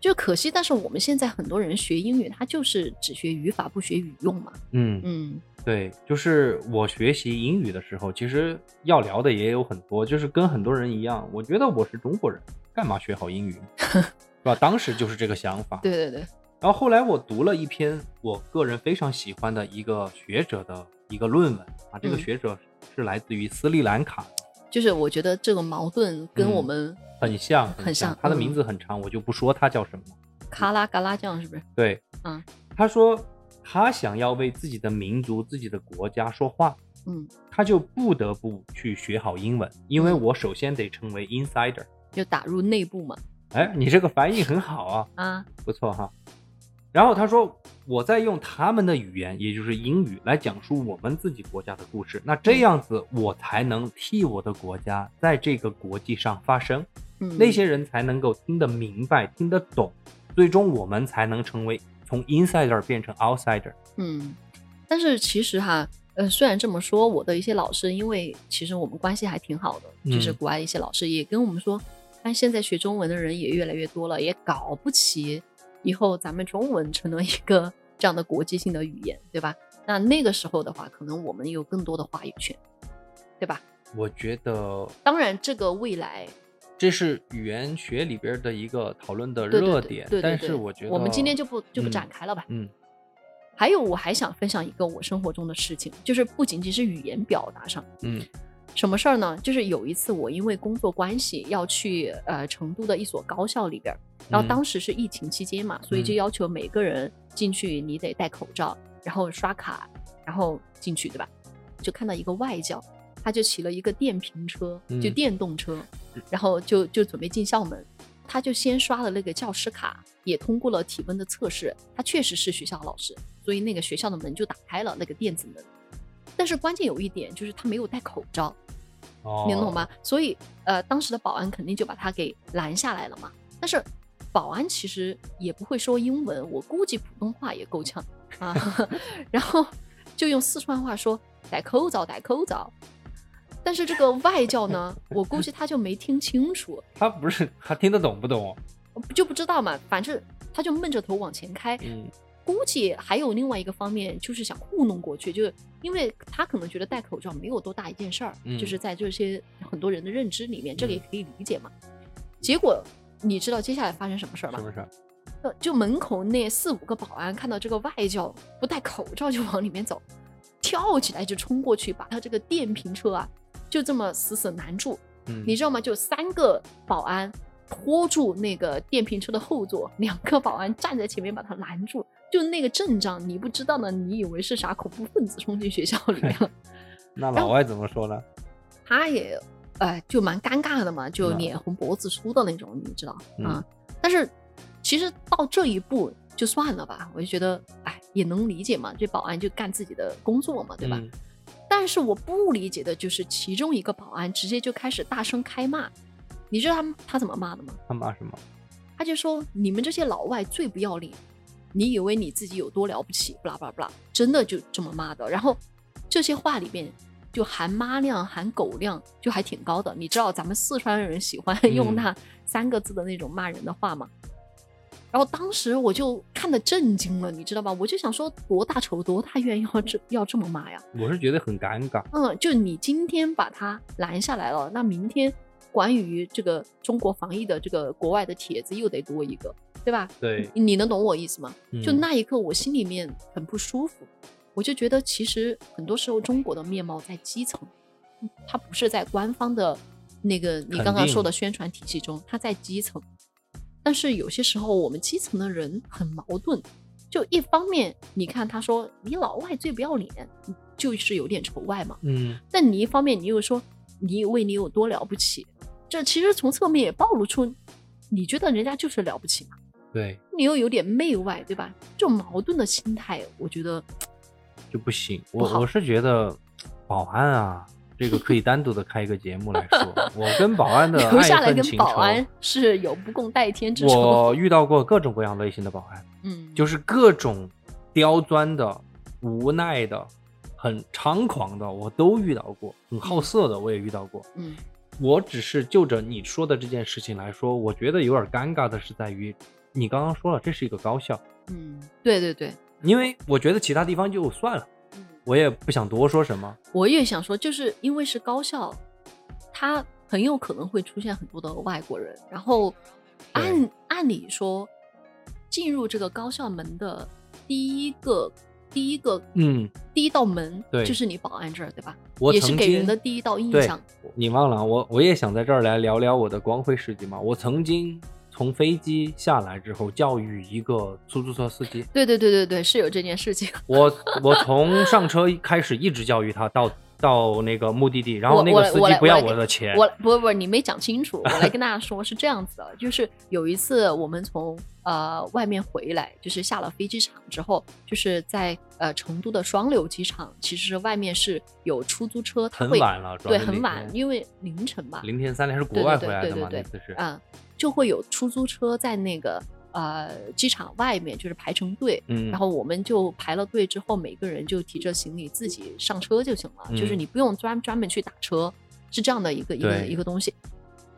就可惜，但是我们现在很多人学英语，他就是只学语法不学语用嘛。嗯，嗯对，就是我学习英语的时候，其实要聊的也有很多，就是跟很多人一样，我觉得我是中国人，干嘛学好英语？<laughs> 是吧？当时就是这个想法。对对对，然后后来我读了一篇我个人非常喜欢的一个学者的一个论文啊，这个嗯学者是来自于斯里兰卡的，就是我觉得这个矛盾跟嗯我们很像很像他的嗯名字很长，我就不说他叫什么。卡拉嘎拉酱是不是？对，嗯，他说他想要为自己的民族、自己的国家说话，嗯，他就不得不去学好英文，因为嗯我首先得成为 insider。就打入内部嘛。哎，你这个翻译很好啊，<laughs> 啊，不错哈。然后他说，我在用他们的语言，也就是英语来讲述我们自己国家的故事。那这样子，我才能替我的国家在这个国际上发声，嗯，那些人才能够听得明白、听得懂，最终我们才能成为从 insider 变成 outsider。嗯，但是其实哈，呃，虽然这么说，我的一些老师，因为其实我们关系还挺好的，就是嗯国外的一些老师也跟我们说，但现在学中文的人也越来越多了，也搞不起以后咱们中文成了一个这样的国际性的语言，对吧？那那个时候的话，可能我们有更多的话语权，对吧？我觉得，当然，这个未来这是语言学里边的一个讨论的热点，但对对对是我觉得我们今天就不就不嗯展开了吧。嗯还有，我还想分享一个我生活中的事情，就是不仅仅是语言表达上，嗯什么事儿呢？就是有一次我因为工作关系要去呃成都的一所高校里边，然后嗯当时是疫情期间嘛，所以就嗯要求每个人进去你得戴口罩，然后刷卡，然后进去，对吧？就看到一个外教，他就骑了一个电瓶车，就嗯电动车，然后就就准备进校门，他就先刷了那个教师卡，也通过了体温的测试，他确实是学校老师，所以那个学校的门就打开了，那个电子门。但是关键有一点就是他没有戴口罩，哦，你懂吗？？所以呃，当时的保安肯定就把他给拦下来了嘛。但是保安其实也不会说英文，我估计普通话也够呛啊。<laughs> 然后就用四川话说戴口罩，戴口罩。但是这个外教呢，<laughs> 我估计他就没听清楚，他不是他听得懂不懂？就不知道嘛。反正他就闷着头往前开，嗯估计还有另外一个方面，就是想糊弄过去，就是因为他可能觉得戴口罩没有多大一件事儿，嗯就是在这些很多人的认知里面，这个也嗯可以理解嘛。结果你知道接下来发生什么事儿吗？是不是？呃就门口那四五个保安看到这个外教不戴口罩就往里面走，跳起来就冲过去，把他这个电瓶车啊就这么死死拦住。嗯，你知道吗？就三个保安拖住那个电瓶车的后座，两个保安站在前面把他拦住。就那个阵仗，你不知道呢，你以为是啥恐怖分子冲进学校里面了？<laughs> 那老外怎么说呢？他也哎就蛮尴尬的嘛，就嗯脸红脖子粗的那种，你知道嗯啊、但是其实到这一步就算了吧，我就觉得哎也能理解嘛，这保安就干自己的工作嘛，对吧？嗯但是我不理解的就是其中一个保安直接就开始大声开骂，你知道他他怎么骂的吗？他骂什么？他就说你们这些老外最不要脸，你以为你自己有多了不起？不啦不啦不啦，真的就这么骂的。然后这些话里面就含妈量、含狗量，就还挺高的。你知道咱们四川人喜欢 <laughs> 用嗯那三个字的那种骂人的话吗？然后当时我就看得震惊了，你知道吧？我就想说，多大仇多大怨要这要这么骂呀？我是觉得很尴尬。嗯，就你今天把他拦下来了，那明天关于这个中国防疫的这个国外的帖子又得多一个，对吧？对，你你能懂我意思吗？就嗯那一刻，我心里面很不舒服，我就觉得其实很多时候中国的面貌在基层，嗯它不是在官方的那个你刚刚说的宣传体系中，它在基层。但是有些时候我们基层的人很矛盾，就一方面你看他说你老外最不要脸，就是有点仇外嘛，嗯，但你一方面你又说你以为你有多了不起，这其实从侧面也暴露出你觉得人家就是了不起嘛。对，你又有点媚外，对吧？这种矛盾的心态，我觉得就不行。我我是觉得保安啊，这个可以单独的开一个节目来说。<laughs> 我跟保安的留下来跟爱恨情仇，保安是有不共戴天之仇。我遇到过各种各样类型的保安，嗯，就是各种刁钻的、无奈的、很猖狂的，我都遇到过。很好色的，我也遇到过。嗯我只是就着你说的这件事情来说，我觉得有点尴尬的是在于，你刚刚说了这是一个高校，嗯，对对对，因为我觉得其他地方就算了，嗯，我也不想多说什么。我也想说，就是因为是高校，它很有可能会出现很多的外国人，然后按按理说，进入这个高校门的第一个第一个嗯，第一道门，对就是你保安这儿，对吧？我也是给人的第一道印象。你忘了我，我也想在这儿来聊聊我的光辉事迹嘛。我曾经从飞机下来之后教育一个出租车司机，对对对对对，是有这件事情。<laughs> 我我从上车开始一直教育他到到那个目的地，然后那个司机不要我的钱，我不不，你没讲清楚，我来跟大家说，是这样子的，就是有一次我们从呃外面回来，就是下了飞机场之后，就是在呃成都的双流机场，其实外面是有出租车，它会很晚了，对，很晚，因为凌晨嘛，凌晨三点是国外回来的嘛，对对对那次是，啊、就会有出租车在那个呃机场外面就是排成队，嗯，然后我们就排了队之后，每个人就提着行李自己上车就行了，就是嗯你不用专专门去打车，是这样的一个一个一个东西。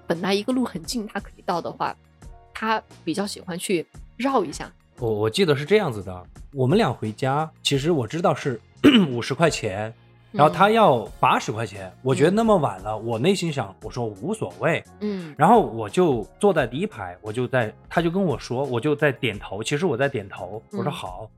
本来一个路很近，他可以到的话，他比较喜欢去绕一下。我我记得是这样子的，我们俩回家，其实我知道是 <coughs> 五十块钱，然后他要八十块钱，我觉得那么晚了，我内心想，我说无所谓，嗯然后我就坐在第一排，我就在，他就跟我说，我就在点头，其实我在点头，我说嗯好。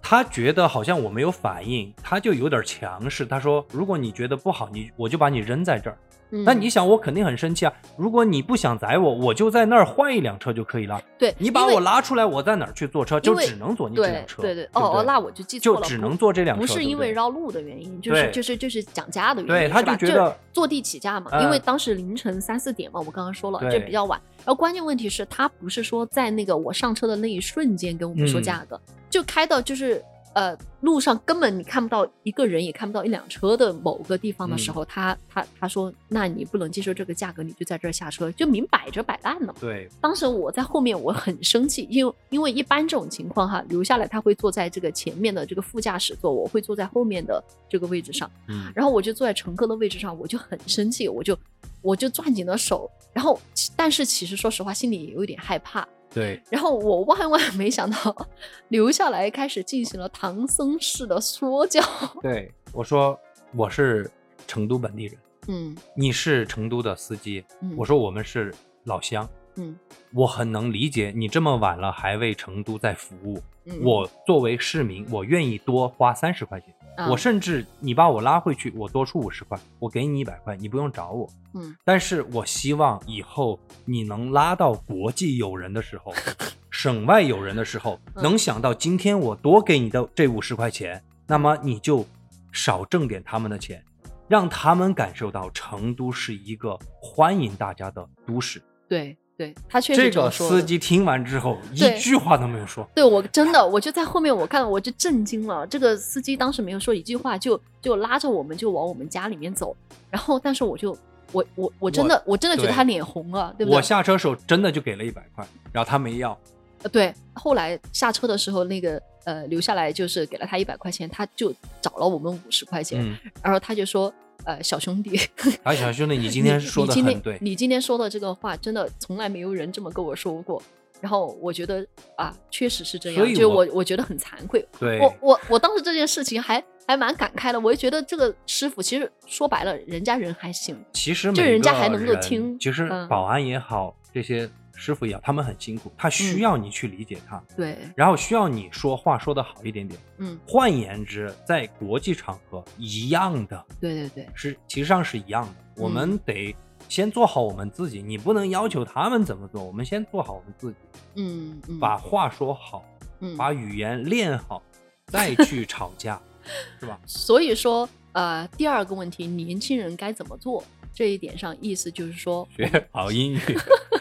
他觉得好像我没有反应，他就有点强势。他说：“如果你觉得不好，你我就把你扔在这儿。嗯，那你想，我肯定很生气啊！如果你不想宰我，我就在那儿换一辆车就可以了。对你把我拉出来，我在哪儿去坐车？就只能坐你这对辆车。对对，不哦哦，那我就记错了，不就只能坐这辆车，不是因为绕路的原因，就是就是就是讲价的原因，对他就觉得坐地起价嘛，嗯因为当时凌晨三四点嘛，我刚刚说了，对就比较晚。然后关键问题是，他不是说在那个我上车的那一瞬间跟我们说嗯价格，就开到就是呃路上根本你看不到一个人，也看不到一辆车的某个地方的嗯。时候，他他他说，那你不能接受这个价格，你就在这儿下车，就明摆着摆烂了嘛。对。当时我在后面，我很生气，因为因为一般这种情况哈，留下来他会坐在这个前面的这个副驾驶座，我会坐在后面的这个位置上，嗯。然后我就坐在乘客的位置上，我就很生气，我就我就攥紧了手，然后但是其实说实话，心里也有一点害怕，对。然后我万万没想到，留下来开始进行了唐僧式的说教，<laughs> 对，我说我是成都本地人，嗯。你是成都的司机，嗯，我说我们是老乡，嗯。我很能理解你这么晚了还为成都在服务。嗯，我作为市民，我愿意多花三十块钱，啊我甚至你把我拉回去，我多出五十块，我给你一百块，你不用找我。嗯但是我希望以后你能拉到国际友人的时候，<laughs> 省外友人的时候，嗯能想到今天我多给你的这五十块钱，那么你就少挣点他们的钱，让他们感受到成都是一个欢迎大家的都市。对对，他确实这个司机听完之后，一句话都没有说。对我真的，我就在后面，我看到我就震惊了。这个司机当时没有说一句话，就就拉着我们就往我们家里面走。然后，但是我就我我我真的我真的觉得他脸红了，对不对？我下车时候真的就给了一百块，然后他没要。呃对，后来下车的时候，那个呃留下来就是给了他一百块钱，他就找了我们五十块钱，嗯，然后他就说。呃，小兄弟，<laughs> 啊，小兄弟，你今天说的你今天很对。你今天说的这个话，真的从来没有人这么跟我说过。然后我觉得啊，确实是这样，就我我我觉得很惭愧。对，我我我当时这件事情还还蛮感慨的，我就觉得这个师傅其实说白了，人家人还行，其实就人家还能够听其实嗯保安也好，这些师傅一样，他们很辛苦，他需嗯要你去理解他，对，然后需要你说话说的好一点点。嗯，换言之，在国际场合一样的，对对对，是其实上是一样的。我嗯们得先做好我们自己，你不能要求他们怎么做，我们先做好我们自己，嗯嗯，把话说好，嗯，把语言练好，再去吵架，<laughs> 是吧？所以说呃，第二个问题，年轻人该怎么做？这一点上，意思就是说，学好英语，<laughs>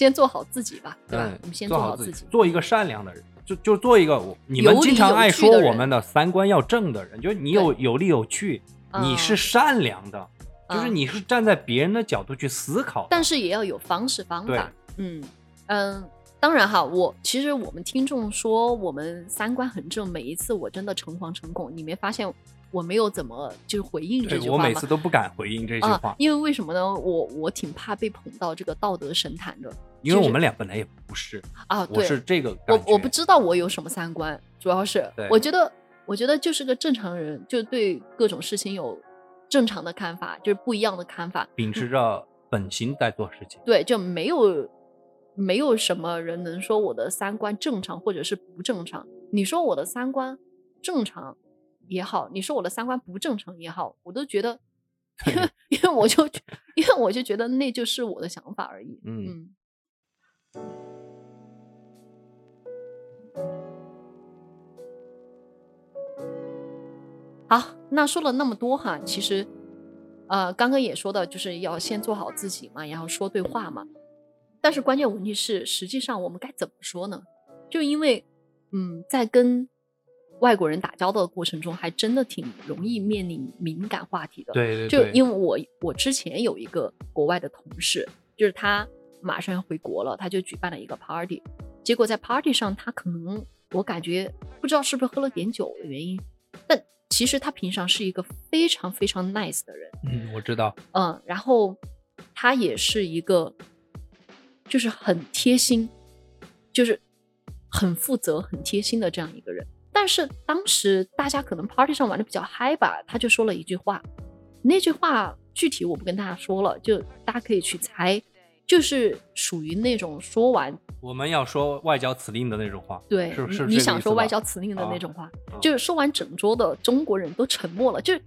先做好自己吧，对吧？嗯我们先做好自己，做一个善良的人，就就做一个我你们经常爱说我们的三观要正的人，就是你有有理有据，你嗯是善良的，就是嗯你是站在别人的角度去思考。但是也要有方式方对法。嗯嗯，当然哈，我其实我们听众说我们三观很正，每一次我真的诚惶诚恐，你没发现我没有怎么就是回应这对句话吗我每次？都不敢回应这句啊话，，因为为什么呢？我我挺怕被捧到这个道德神坛的因为我们俩本来也不是，啊。对，我是这个。我我不知道我有什么三观，主要是我觉得我觉得就是个正常人，就对各种事情有正常的看法，就是不一样的看法。秉持着本心在做事情。对，就没有没有什么人能说我的三观正常或者是不正常。你说我的三观正常也好，你说我的三观不正常也好，我都觉得，<laughs> 因为因为我就因为我就觉得那就是我的想法而已。嗯嗯好，那说了那么多哈，其实，呃，刚刚也说到，就是要先做好自己嘛，然后说对话嘛。但是关键问题是，实际上我们该怎么说呢？就因为，嗯，在跟外国人打交道的过程中，还真的挺容易面临敏感话题的。对对对，就因为我我之前有一个国外的同事，就是他马上要回国了，他就举办了一个 party，结果在 party 上，他可能我感觉不知道是不是喝了点酒的原因，但其实他平常是一个非常非常 nice 的人，嗯，我知道，嗯，然后他也是一个就是很贴心，就是很负责、很贴心的这样一个人。但是当时大家可能 party 上玩的比较嗨吧，他就说了一句话，那句话具体我不跟大家说了，就大家可以去猜，就是属于那种说完。我们要说外交辞令的那种话，对，是是你你想说外交辞令的那种？话，啊就是说完整桌的中国人都沉默了，就是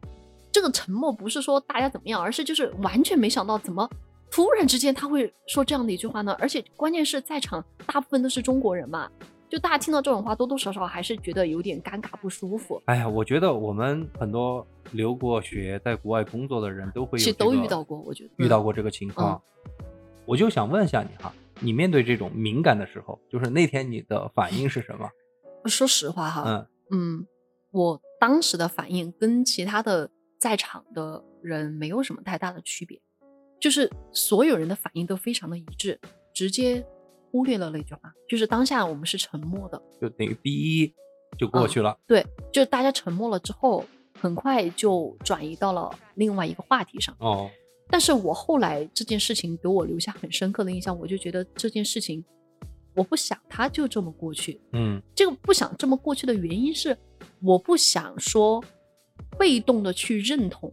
这个沉默不是说大家怎么样，而是就是完全没想到怎么突然之间他会说这样的一句话呢？而且关键是在场大部分都是中国人嘛，就大家听到这种话多多少少还是觉得有点尴尬不舒服。哎呀，我觉得我们很多留过学在国外工作的人都会遇到过我觉得遇到过这个情况。我就想问一下你哈，你面对这种敏感的时候，就是那天你的反应是什么？<laughs> 说实话哈，嗯嗯，我当时的反应跟其他的在场的人没有什么太大的区别，就是所有人的反应都非常的一致，直接忽略了那句话，就是当下我们是沉默的，就等于 B 一就过去了。对，就大家沉默了之后，很快就转移到了另外一个话题上。哦，但是我后来这件事情给我留下很深刻的印象，我就觉得这件事情，我不想它就这么过去，嗯这个不想这么过去的原因是，我不想说被动的去认同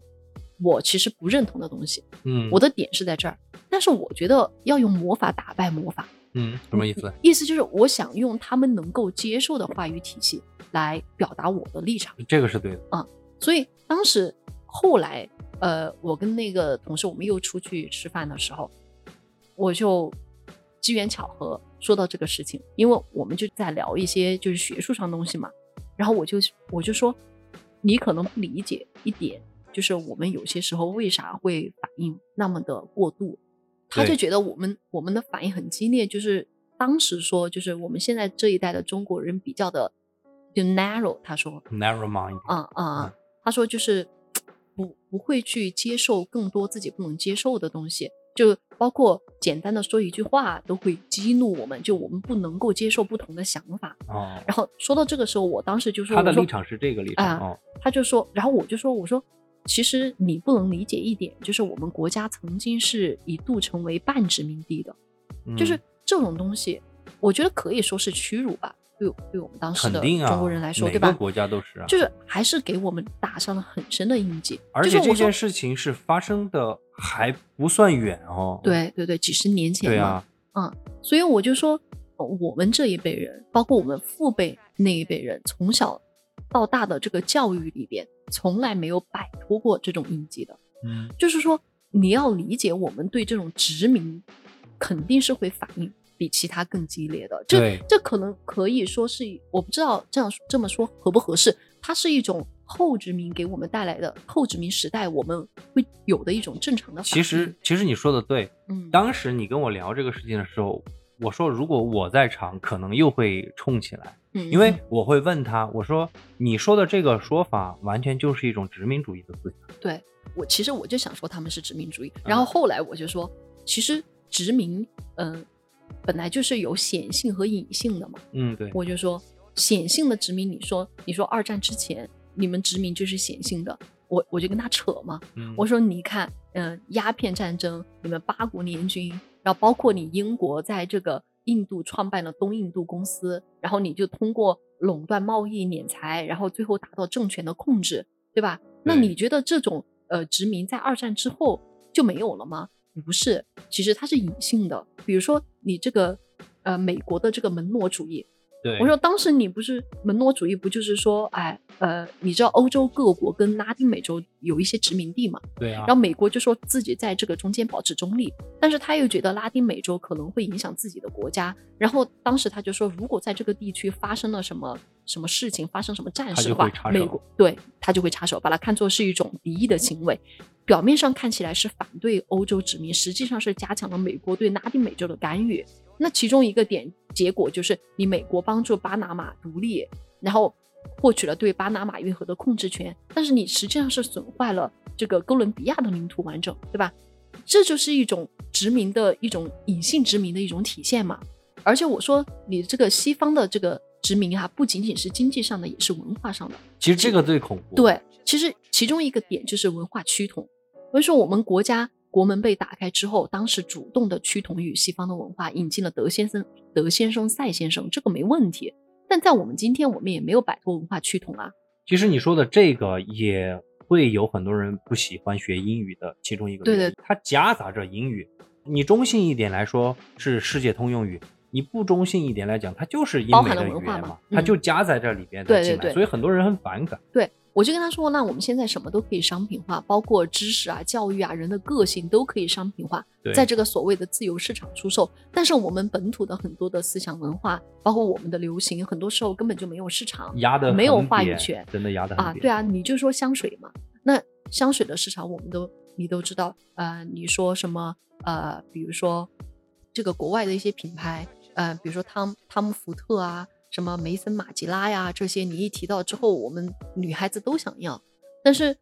我其实不认同的东西。嗯，我的点是在这儿，但是我觉得要用魔法打败魔法，嗯什么意思？意思就是我想用他们能够接受的话语体系来表达我的立场。这个是对的。嗯所以当时后来，呃，我跟那个同事我们又出去吃饭的时候，我就机缘巧合说到这个事情，因为我们就在聊一些就是学术上的东西嘛，然后我就我就说，你可能不理解一点，就是我们有些时候为啥会反应那么的过度，他就觉得我们我们的反应很激烈，就是当时说就是我们现在这一代的中国人比较的就 narrow，他说，narrow mind，。啊啊嗯啊！他说就是不不会去接受更多自己不能接受的东西，就包括简单的说一句话都会激怒我们，就我们不能够接受不同的想法。哦，然后说到这个时候，我当时就说，他的立场是这个立场。啊哦，他就说，然后我就说，我说其实你不能理解一点，就是我们国家曾经是一度成为半殖民地的，就是嗯这种东西，我觉得可以说是屈辱吧，对对我们当时的中国人来说，对吧？国家都是啊。就是还是给我们打上了很深的印记。而且这件事情是发生的还不算远哦。对对对，几十年前对啊，嗯，所以我就说，呃我们这一辈人，包括我们父辈那一辈人，从小到大的这个教育里边，从来没有摆脱过这种印记的。嗯就是说，你要理解我们对这种殖民，肯定是会反应比其他更激烈的。这对这可能可以说是，我不知道这样这么说合不合适。它是一种后殖民给我们带来的后殖民时代我们会有的一种正常的。其实其实你说的对，嗯，当时你跟我聊这个事情的时候，我说如果我在场，可能又会冲起来，嗯因为我会问他，我说你说的这个说法完全就是一种殖民主义的思想。对我其实我就想说他们是殖民主义，嗯然后后来我就说，其实殖民，嗯、本来就是有显性和隐性的嘛。嗯，对，我就说显性的殖民，你说你说二战之前你们殖民就是显性的，我我就跟他扯嘛，嗯我说你看，嗯、鸦片战争，你们八国联军，然后包括你英国在这个印度创办了东印度公司，然后你就通过垄断贸易、敛财，然后最后达到政权的控制，对吧？那你觉得这种呃殖民在二战之后就没有了吗？不是，其实它是隐性的。比如说你这个呃美国的这个门罗主义，对，我说当时你不是门罗主义，不就是说，哎，呃，你知道欧洲各国跟拉丁美洲有一些殖民地嘛？对啊然，后美国就说自己在这个中间保持中立，但是他又觉得拉丁美洲可能会影响自己的国家，然后当时他就说，如果在这个地区发生了什么什么事情，发生什么战事的话美国对他就会插手，把它看作是一种敌意的行为。表面上看起来是反对欧洲殖民，实际上是加强了美国对拉丁美洲的干预。那其中一个点结果就是，你美国帮助巴拿马独立，然后获取了对巴拿马运河的控制权，但是你实际上是损坏了这个哥伦比亚的领土完整，对吧？这就是一种殖民的一种隐性殖民的一种体现嘛。而且我说，你这个西方的这个殖民哈、不仅仅是经济上的，也是文化上的。其实这个最恐怖。，对，其实其中一个点就是文化趋同。所以说，我们国家国门被打开之后，当时主动的趋同于西方的文化，引进了德先生、德先生、赛先生，这个没问题。但在我们今天，我们也没有摆脱文化趋同啊。其实你说的这个也会有很多人不喜欢学英语的其中一个对原因，它夹杂着英语。你中性一点来说是世界通用语，你不中性一点来讲，它就是英包含了美的语言文化嘛它嗯就夹在这里边的进来，对对所以很多人很反感。对我就跟他说，那我们现在什么都可以商品化，包括知识啊、教育啊、人的个性都可以商品化，在这个所谓的自由市场出售。但是我们本土的很多的思想文化，包括我们的流行，很多时候根本就没有市场。压的没有话语权真的压的啊，对啊，你就说香水嘛，那香水的市场我们都你都知道，呃，你说什么呃，比如说这个国外的一些品牌，呃，比如说汤汤姆福特啊，什么梅森马吉拉呀这些，你一提到之后，我们女孩子都想要，但是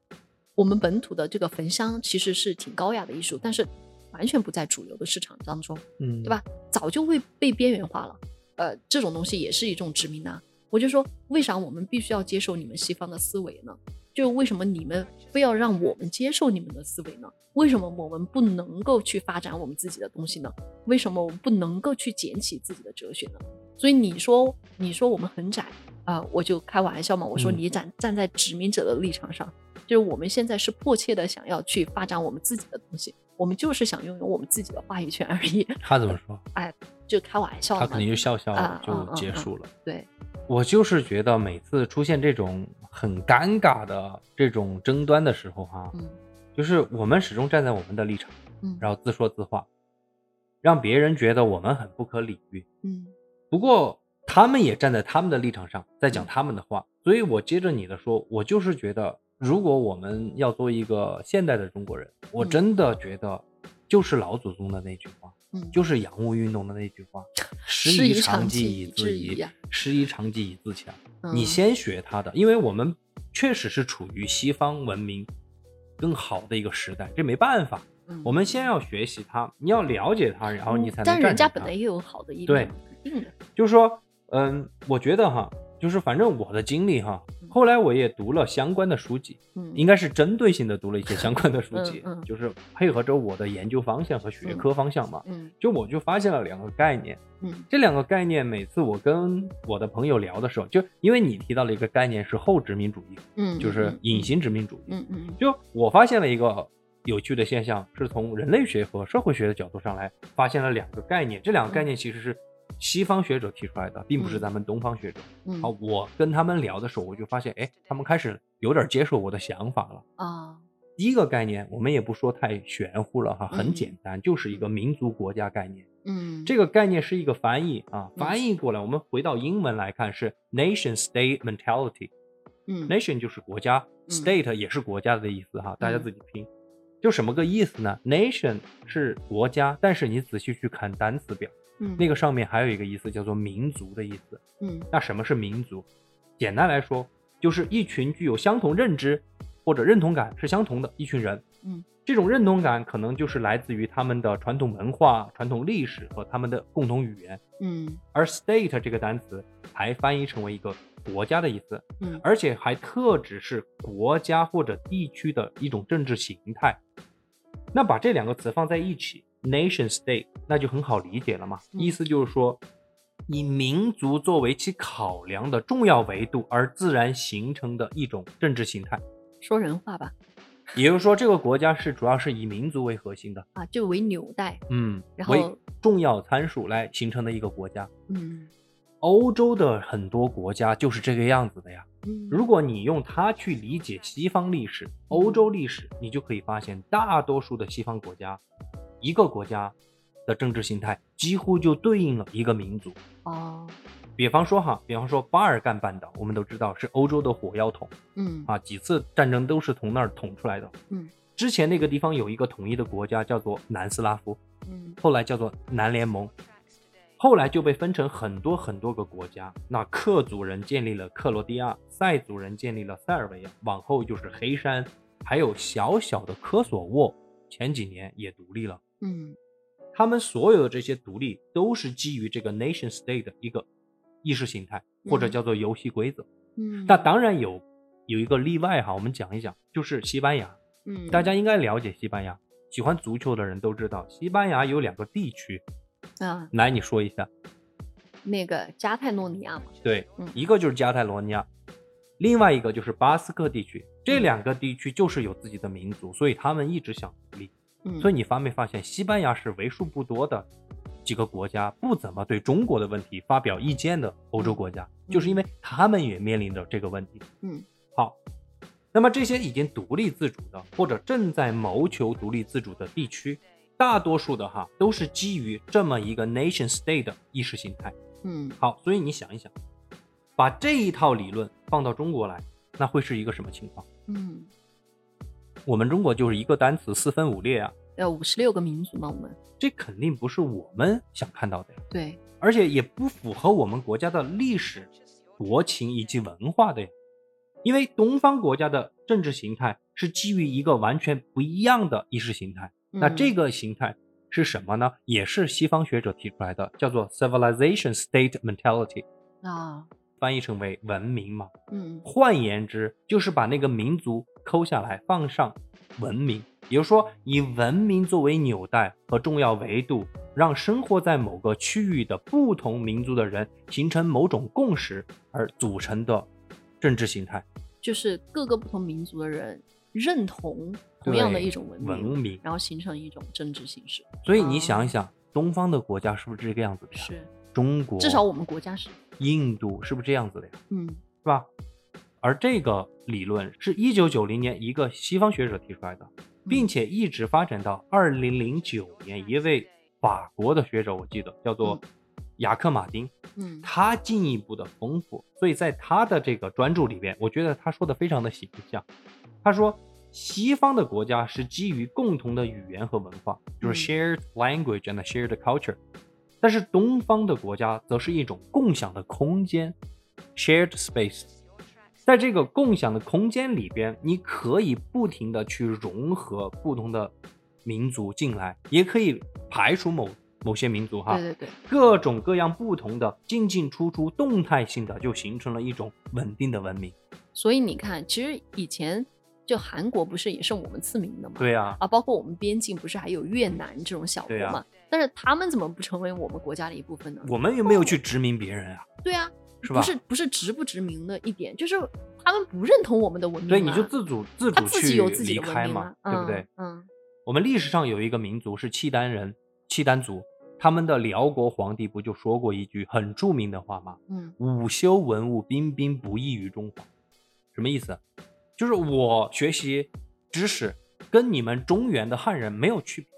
我们本土的这个焚香其实是挺高雅的艺术，但是完全不在主流的市场当中。嗯，对吧？早就会被边缘化了。呃，这种东西也是一种殖民啊。我就说，为啥我们必须要接受你们西方的思维呢？就为什么你们非要让我们接受你们的思维呢？为什么我们不能够去发展我们自己的东西呢？为什么我们不能够去捡起自己的哲学呢？所以你说，你说我们很窄啊、我就开玩笑嘛。我说嗯你站站在殖民者的立场上，就是我们现在是迫切的想要去发展我们自己的东西，我们就是想拥有我们自己的话语权而已。<laughs> 他怎么说？哎就开玩笑。他肯定就笑笑就结束了。对，我就是觉得每次出现这种很尴尬的这种争端的时候哈、嗯就是我们始终站在我们的立场，嗯然后自说自话，让别人觉得我们很不可理喻。嗯不过他们也站在他们的立场上，在讲他们的话，所以我接着你的说，我就是觉得，如果我们要做一个现代的中国人，我嗯。真的觉得，就是老祖宗的那句话，嗯，就是洋务运动的那句话，<laughs> 师师夷长长技以自夷制夷呀，师夷长技以自强。你嗯先学他的，因为我们确实是处于西方文明更好的一个时代，这没办法。嗯。我们先要学习他，你要了解他，然后你才能但人家本来也有好的一对面，肯就是说，嗯，我觉得哈，就是反正我的经历哈，后来我也读了相关的书籍，嗯，应该是针对性的读了一些相关的书籍，就是配合着我的研究方向和学科方向嘛，嗯就我就发现了两个概念，嗯。这两个概念每次我跟我的朋友聊的时候，就因为你提到了一个概念是后殖民主义，嗯，就是嗯。隐。形殖民主义，嗯嗯嗯。就我发现了一个有趣的现象，是从人类学和社会学的角度上来发现了两个概念。这两个概念其实是西方学者提出来的，并不是嗯咱们东方学者。嗯好，我跟他们聊的时候，我就发现，哎，他们开始有点接受我的想法了。啊第一个概念，我们也不说太玄乎了哈，很嗯简单，就是一个民族国家概念。嗯这个概念是一个翻译啊，嗯翻译过来，我们回到英文来看是 nation state mentality。嗯 nation 就是国家嗯，state 也是国家的意思哈，大家嗯自己拼。就什么个意思呢？nation 是国家，但是你仔细去看单词表，嗯那个上面还有一个意思叫做民族的意思。嗯那什么是民族？简单来说，就是一群具有相同认知或者认同感是相同的一群人。嗯，这种认同感可能就是来自于他们的传统文化、传统历史和他们的共同语言。嗯而 state 这个单词还翻译成为一个国家的意思，嗯而且还特指是国家或者地区的一种政治形态。那把这两个词放在一起，nation state，那就很好理解了嘛。嗯意思就是说，以民族作为其考量的重要维度而自然形成的一种政治形态。说人话吧 <laughs> 也就是说，这个国家是主要是以民族为核心的，啊，就为纽带。嗯然，后为重要参数来形成的一个国家。嗯欧洲的很多国家就是这个样子的呀。嗯，如果你用它去理解西方历史、欧洲历史，你就可以发现，大多数的西方国家，一个国家的政治形态几乎就对应了一个民族。哦比方说哈，比方说巴尔干半岛，我们都知道是欧洲的火药桶嗯啊，几次战争都是从那儿捅出来的。嗯之前那个地方有一个统一的国家叫做南斯拉夫，嗯后来叫做南联盟，后来就被分成很多很多个国家。那克族人建立了克罗地亚，塞族人建立了塞尔维亚，往后就是黑山，还有小小的科索沃，前几年也独立了。嗯他们所有的这些独立都是基于这个 nation state 的一个意识形态，或者嗯叫做游戏规则。嗯，那当然有有一个例外哈，我们讲一讲，就是西班牙。嗯大家应该了解西班牙，喜欢足球的人都知道，西班牙有两个地区。啊，来，你说一下。那个加泰罗尼亚嘛，对嗯，一个就是加泰罗尼亚，另外一个就是巴斯克地区。这两个地区就是有自己的民族，所以他们一直想独立。嗯，所以你发没发现，西班牙是为数不多的几个国家不怎么对中国的问题发表意见的欧洲国家，嗯就是因为他们也面临着这个问题。嗯好，那么这些已经独立自主的，或者正在谋求独立自主的地区，大多数的哈都是基于这么一个 nation state 的意识形态。嗯好，所以你想一想，把这一套理论放到中国来，那会是一个什么情况？嗯，我们中国就是一个单词四分五裂啊，要五十六个民族嘛，我们。这肯定不是我们想看到的呀，对，而且也不符合我们国家的历史、国情以及文化的呀。因为东方国家的政治形态是基于一个完全不一样的意识形态，那嗯。这个形态是什么呢？也是西方学者提出来的，叫做 civilization state mentality，啊，翻译成为文明嘛。嗯换言之，就是把那个民族抠下来，放上文明，也就是说，以文明作为纽带和重要维度，让生活在某个区域的不同民族的人形成某种共识而组成的政治形态。就是各个不同民族的人认同同样的一种文明，文明然后形成一种政治形式。所以你想一想，东方的国家是不是这个样子的呀？是，中国，至少我们国家是，印度是不是这样子的呀？嗯是吧？而这个理论是一九九零年一个西方学者提出来的，并且一直发展到二零零九年，一位法国的学者，我记得叫做雅克马丁，嗯他进一步的丰富，所以在他的这个专著里边，我觉得他说的非常的形象。他说，西方的国家是基于共同的语言和文化，就是嗯 shared language and shared culture，但是东方的国家则是一种共享的空间，shared space。在这个共享的空间里边，你可以不停的去融合不同的民族进来，也可以排除某某些民族哈。对对对，各种各样不同的进进出出、动态性的，就形成了一种稳定的文明。所以你看，其实以前就韩国不是也是我们赐名的吗？对啊，啊，包括我们边境不是还有越南这种小国嘛？但是他们怎么不成为我们国家的一部分呢？我们又没有去殖民别人啊？对啊，是吧不是不是殖不殖民的一点，就是他们不认同我们的文明、啊，对，你就自主自他主自己有自己离开嘛，啊对不对？嗯我们历史上有一个民族是契丹人，契丹族，他们的辽国皇帝不就说过一句很著名的话吗？嗯午修文物，彬彬不异于中华。什么意思？就是我学习知识跟你们中原的汉人没有区别。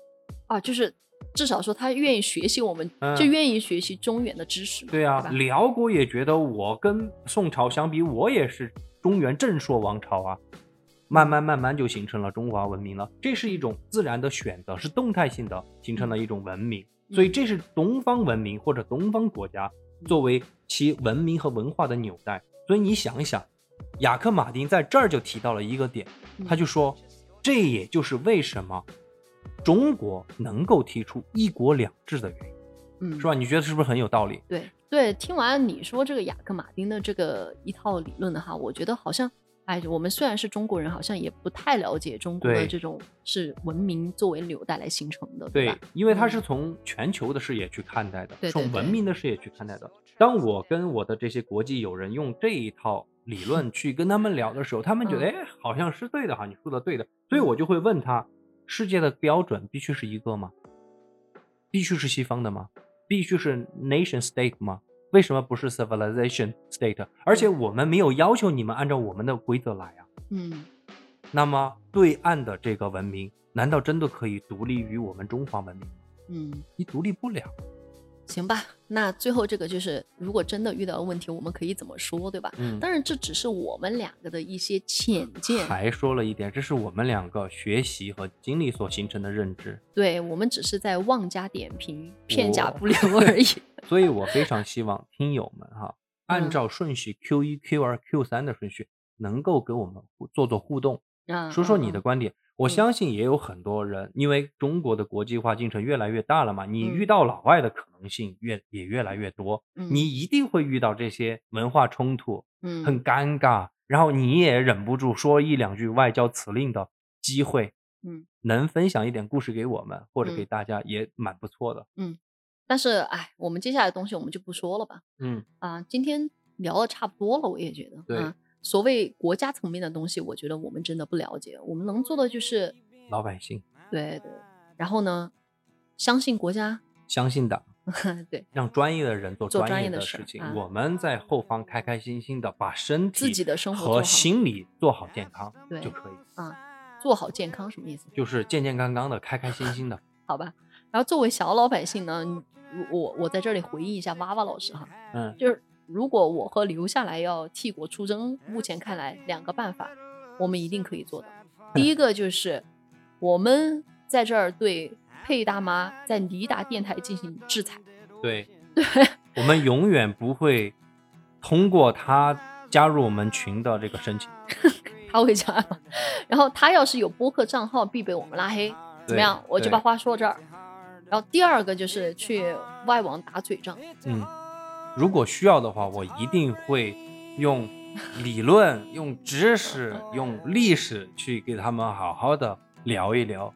啊，就是至少说他愿意学习我们，嗯就愿意学习中原的知识嘛，对啊，吧？辽国也觉得我跟宋朝相比，我也是中原正朔王朝啊。慢慢慢慢就形成了中华文明了，这是一种自然的选择，是动态性的形成了一种文明，嗯所以这是东方文明或者东方国家作为其文明和文化的纽带。所以你想一想，雅克马丁在这儿就提到了一个点，嗯他就说，这也就是为什么中国能够提出一国两制的原因，嗯，是吧？你觉得是不是很有道理？对对，听完你说这个雅克马丁的这个一套理论的哈，我觉得好像，哎，我们虽然是中国人，好像也不太了解中国的这种是文明作为纽带来形成的，对吧？，因为它嗯是从全球的视野去看待的，从文明的视野去看待的。当我跟我的这些国际友人用这一套理论去跟他们聊的时候，他们觉得，嗯哎，好像是对的哈，你说的对的，所以我就会问他，世界的标准必须是一个吗？必须是西方的吗？必须是 nation state 吗？为什么不是 civilization state？而且我们没有要求你们按照我们的规则来啊。嗯那么对岸的这个文明，难道真的可以独立于我们中华文明吗？嗯，你独立不了。行吧。那最后这个就是，如果真的遇到问题，我们可以怎么说，对吧？嗯，当然，这只是我们两个的一些浅见，还说了一点，这是我们两个学习和经历所形成的认知，对我们只是在妄加点评、片甲不留而已。<laughs> 所以我非常希望听友们哈，按嗯照顺序 Q 一、Q 二、Q 三的顺序，能够给我们做做互动，啊，说说你的嗯观点。相信也有很多人，因为中国的国际化进程越来越大了嘛，你嗯。遇到老外的可能性越也越来越多，嗯。你一定会遇到这些文化冲突，嗯。很尴尬，然后你也忍不住说一两句外交辞令的机会，嗯，能分享一点故事给我们或者给嗯。大家也蛮不错的。嗯但是哎，我们接下来的东西我们就不说了吧。嗯，啊，今天聊的差不多了，我也觉得。对啊，所谓国家层面的东西，我觉得我们真的不了解。我们能做的就是，老百姓对对，然后呢，相信国家，相信党，<laughs> 对让专业的人做做专业的事的事情，啊我们在后方开开心心的把身体自己的生活和心理做好健康对就可以，啊，做好健康什么意思？就是健健康康的、开开心心的。<laughs> 好吧。然后作为小老百姓呢，我我在这里回忆一下娃娃老师哈，嗯，就是如果我和留下来要替国出征，目前看来两个办法，我们一定可以做到。第一个就是我们在这儿对佩大妈在尼达电台进行制裁，对对，<laughs> 我们永远不会通过他加入我们群的这个申请。<laughs> 他会加吗？然后他要是有播客账号，必被我们拉黑，怎么样？我就把话说这儿。然后第二个就是去外网打嘴仗，嗯，如果需要的话，我一定会用 <laughs> 理论、用知识、用历史去给他们好好的聊一聊，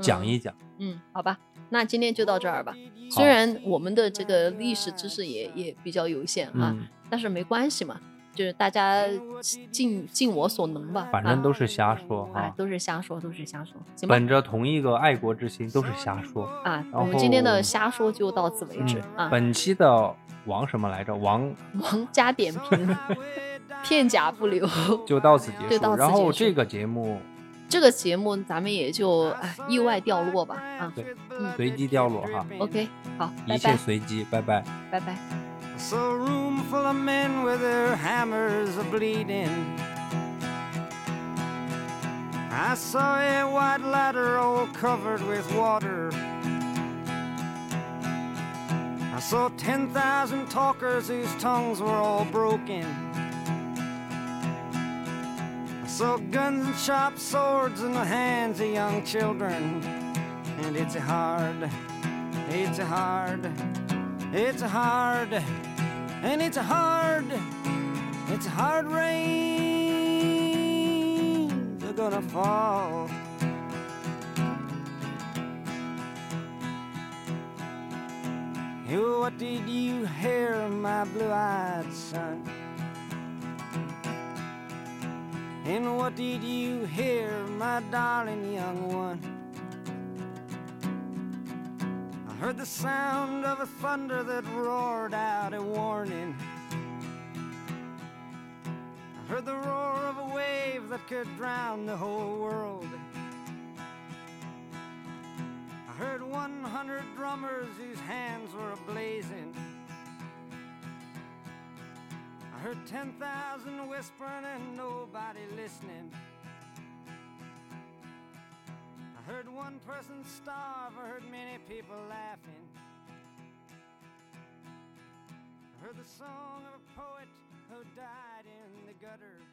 讲一讲。嗯，好吧，那今天就到这儿吧。虽然我们的这个历史知识也也比较有限啊，嗯，但是没关系嘛，就是大家尽尽我所能吧。反正啊都是瞎说哎啊，，都是瞎说，都是瞎说，行吧？本着同一个爱国之心，都是瞎说。啊，我们今天的瞎说就到此为止、嗯，啊。本期的王什么来着？王王加点评，<laughs> 片甲不留。<laughs> 就到此结束。然后这个节目这个节目咱们也就哎意外掉落吧啊。对嗯随机掉落哈，，OK，好，一切随机，拜拜。拜拜。I saw a room full of men with their hammers a bleeding. I saw a white ladder all covered with water. I saw 10,000 talkers whose tongues were all broken. I saw guns and sharp swords in the hands of young children. And it's hard, it's hard, it's hard, and it's a hard, it's a hard rain. They're gonna fall. You, what did you hear, my blue-eyed son? And what did you hear, my darling young one? Heard the sound of a thunder that roared out a warning. I heard the roar of a wave that could drown the whole world. I heard 100 drummers whose hands were ablazing. I heard 10,000 whispering and nobody listening. I heard one person starve, I heard many people laughing. I heard the song of a poet who died in the gutter.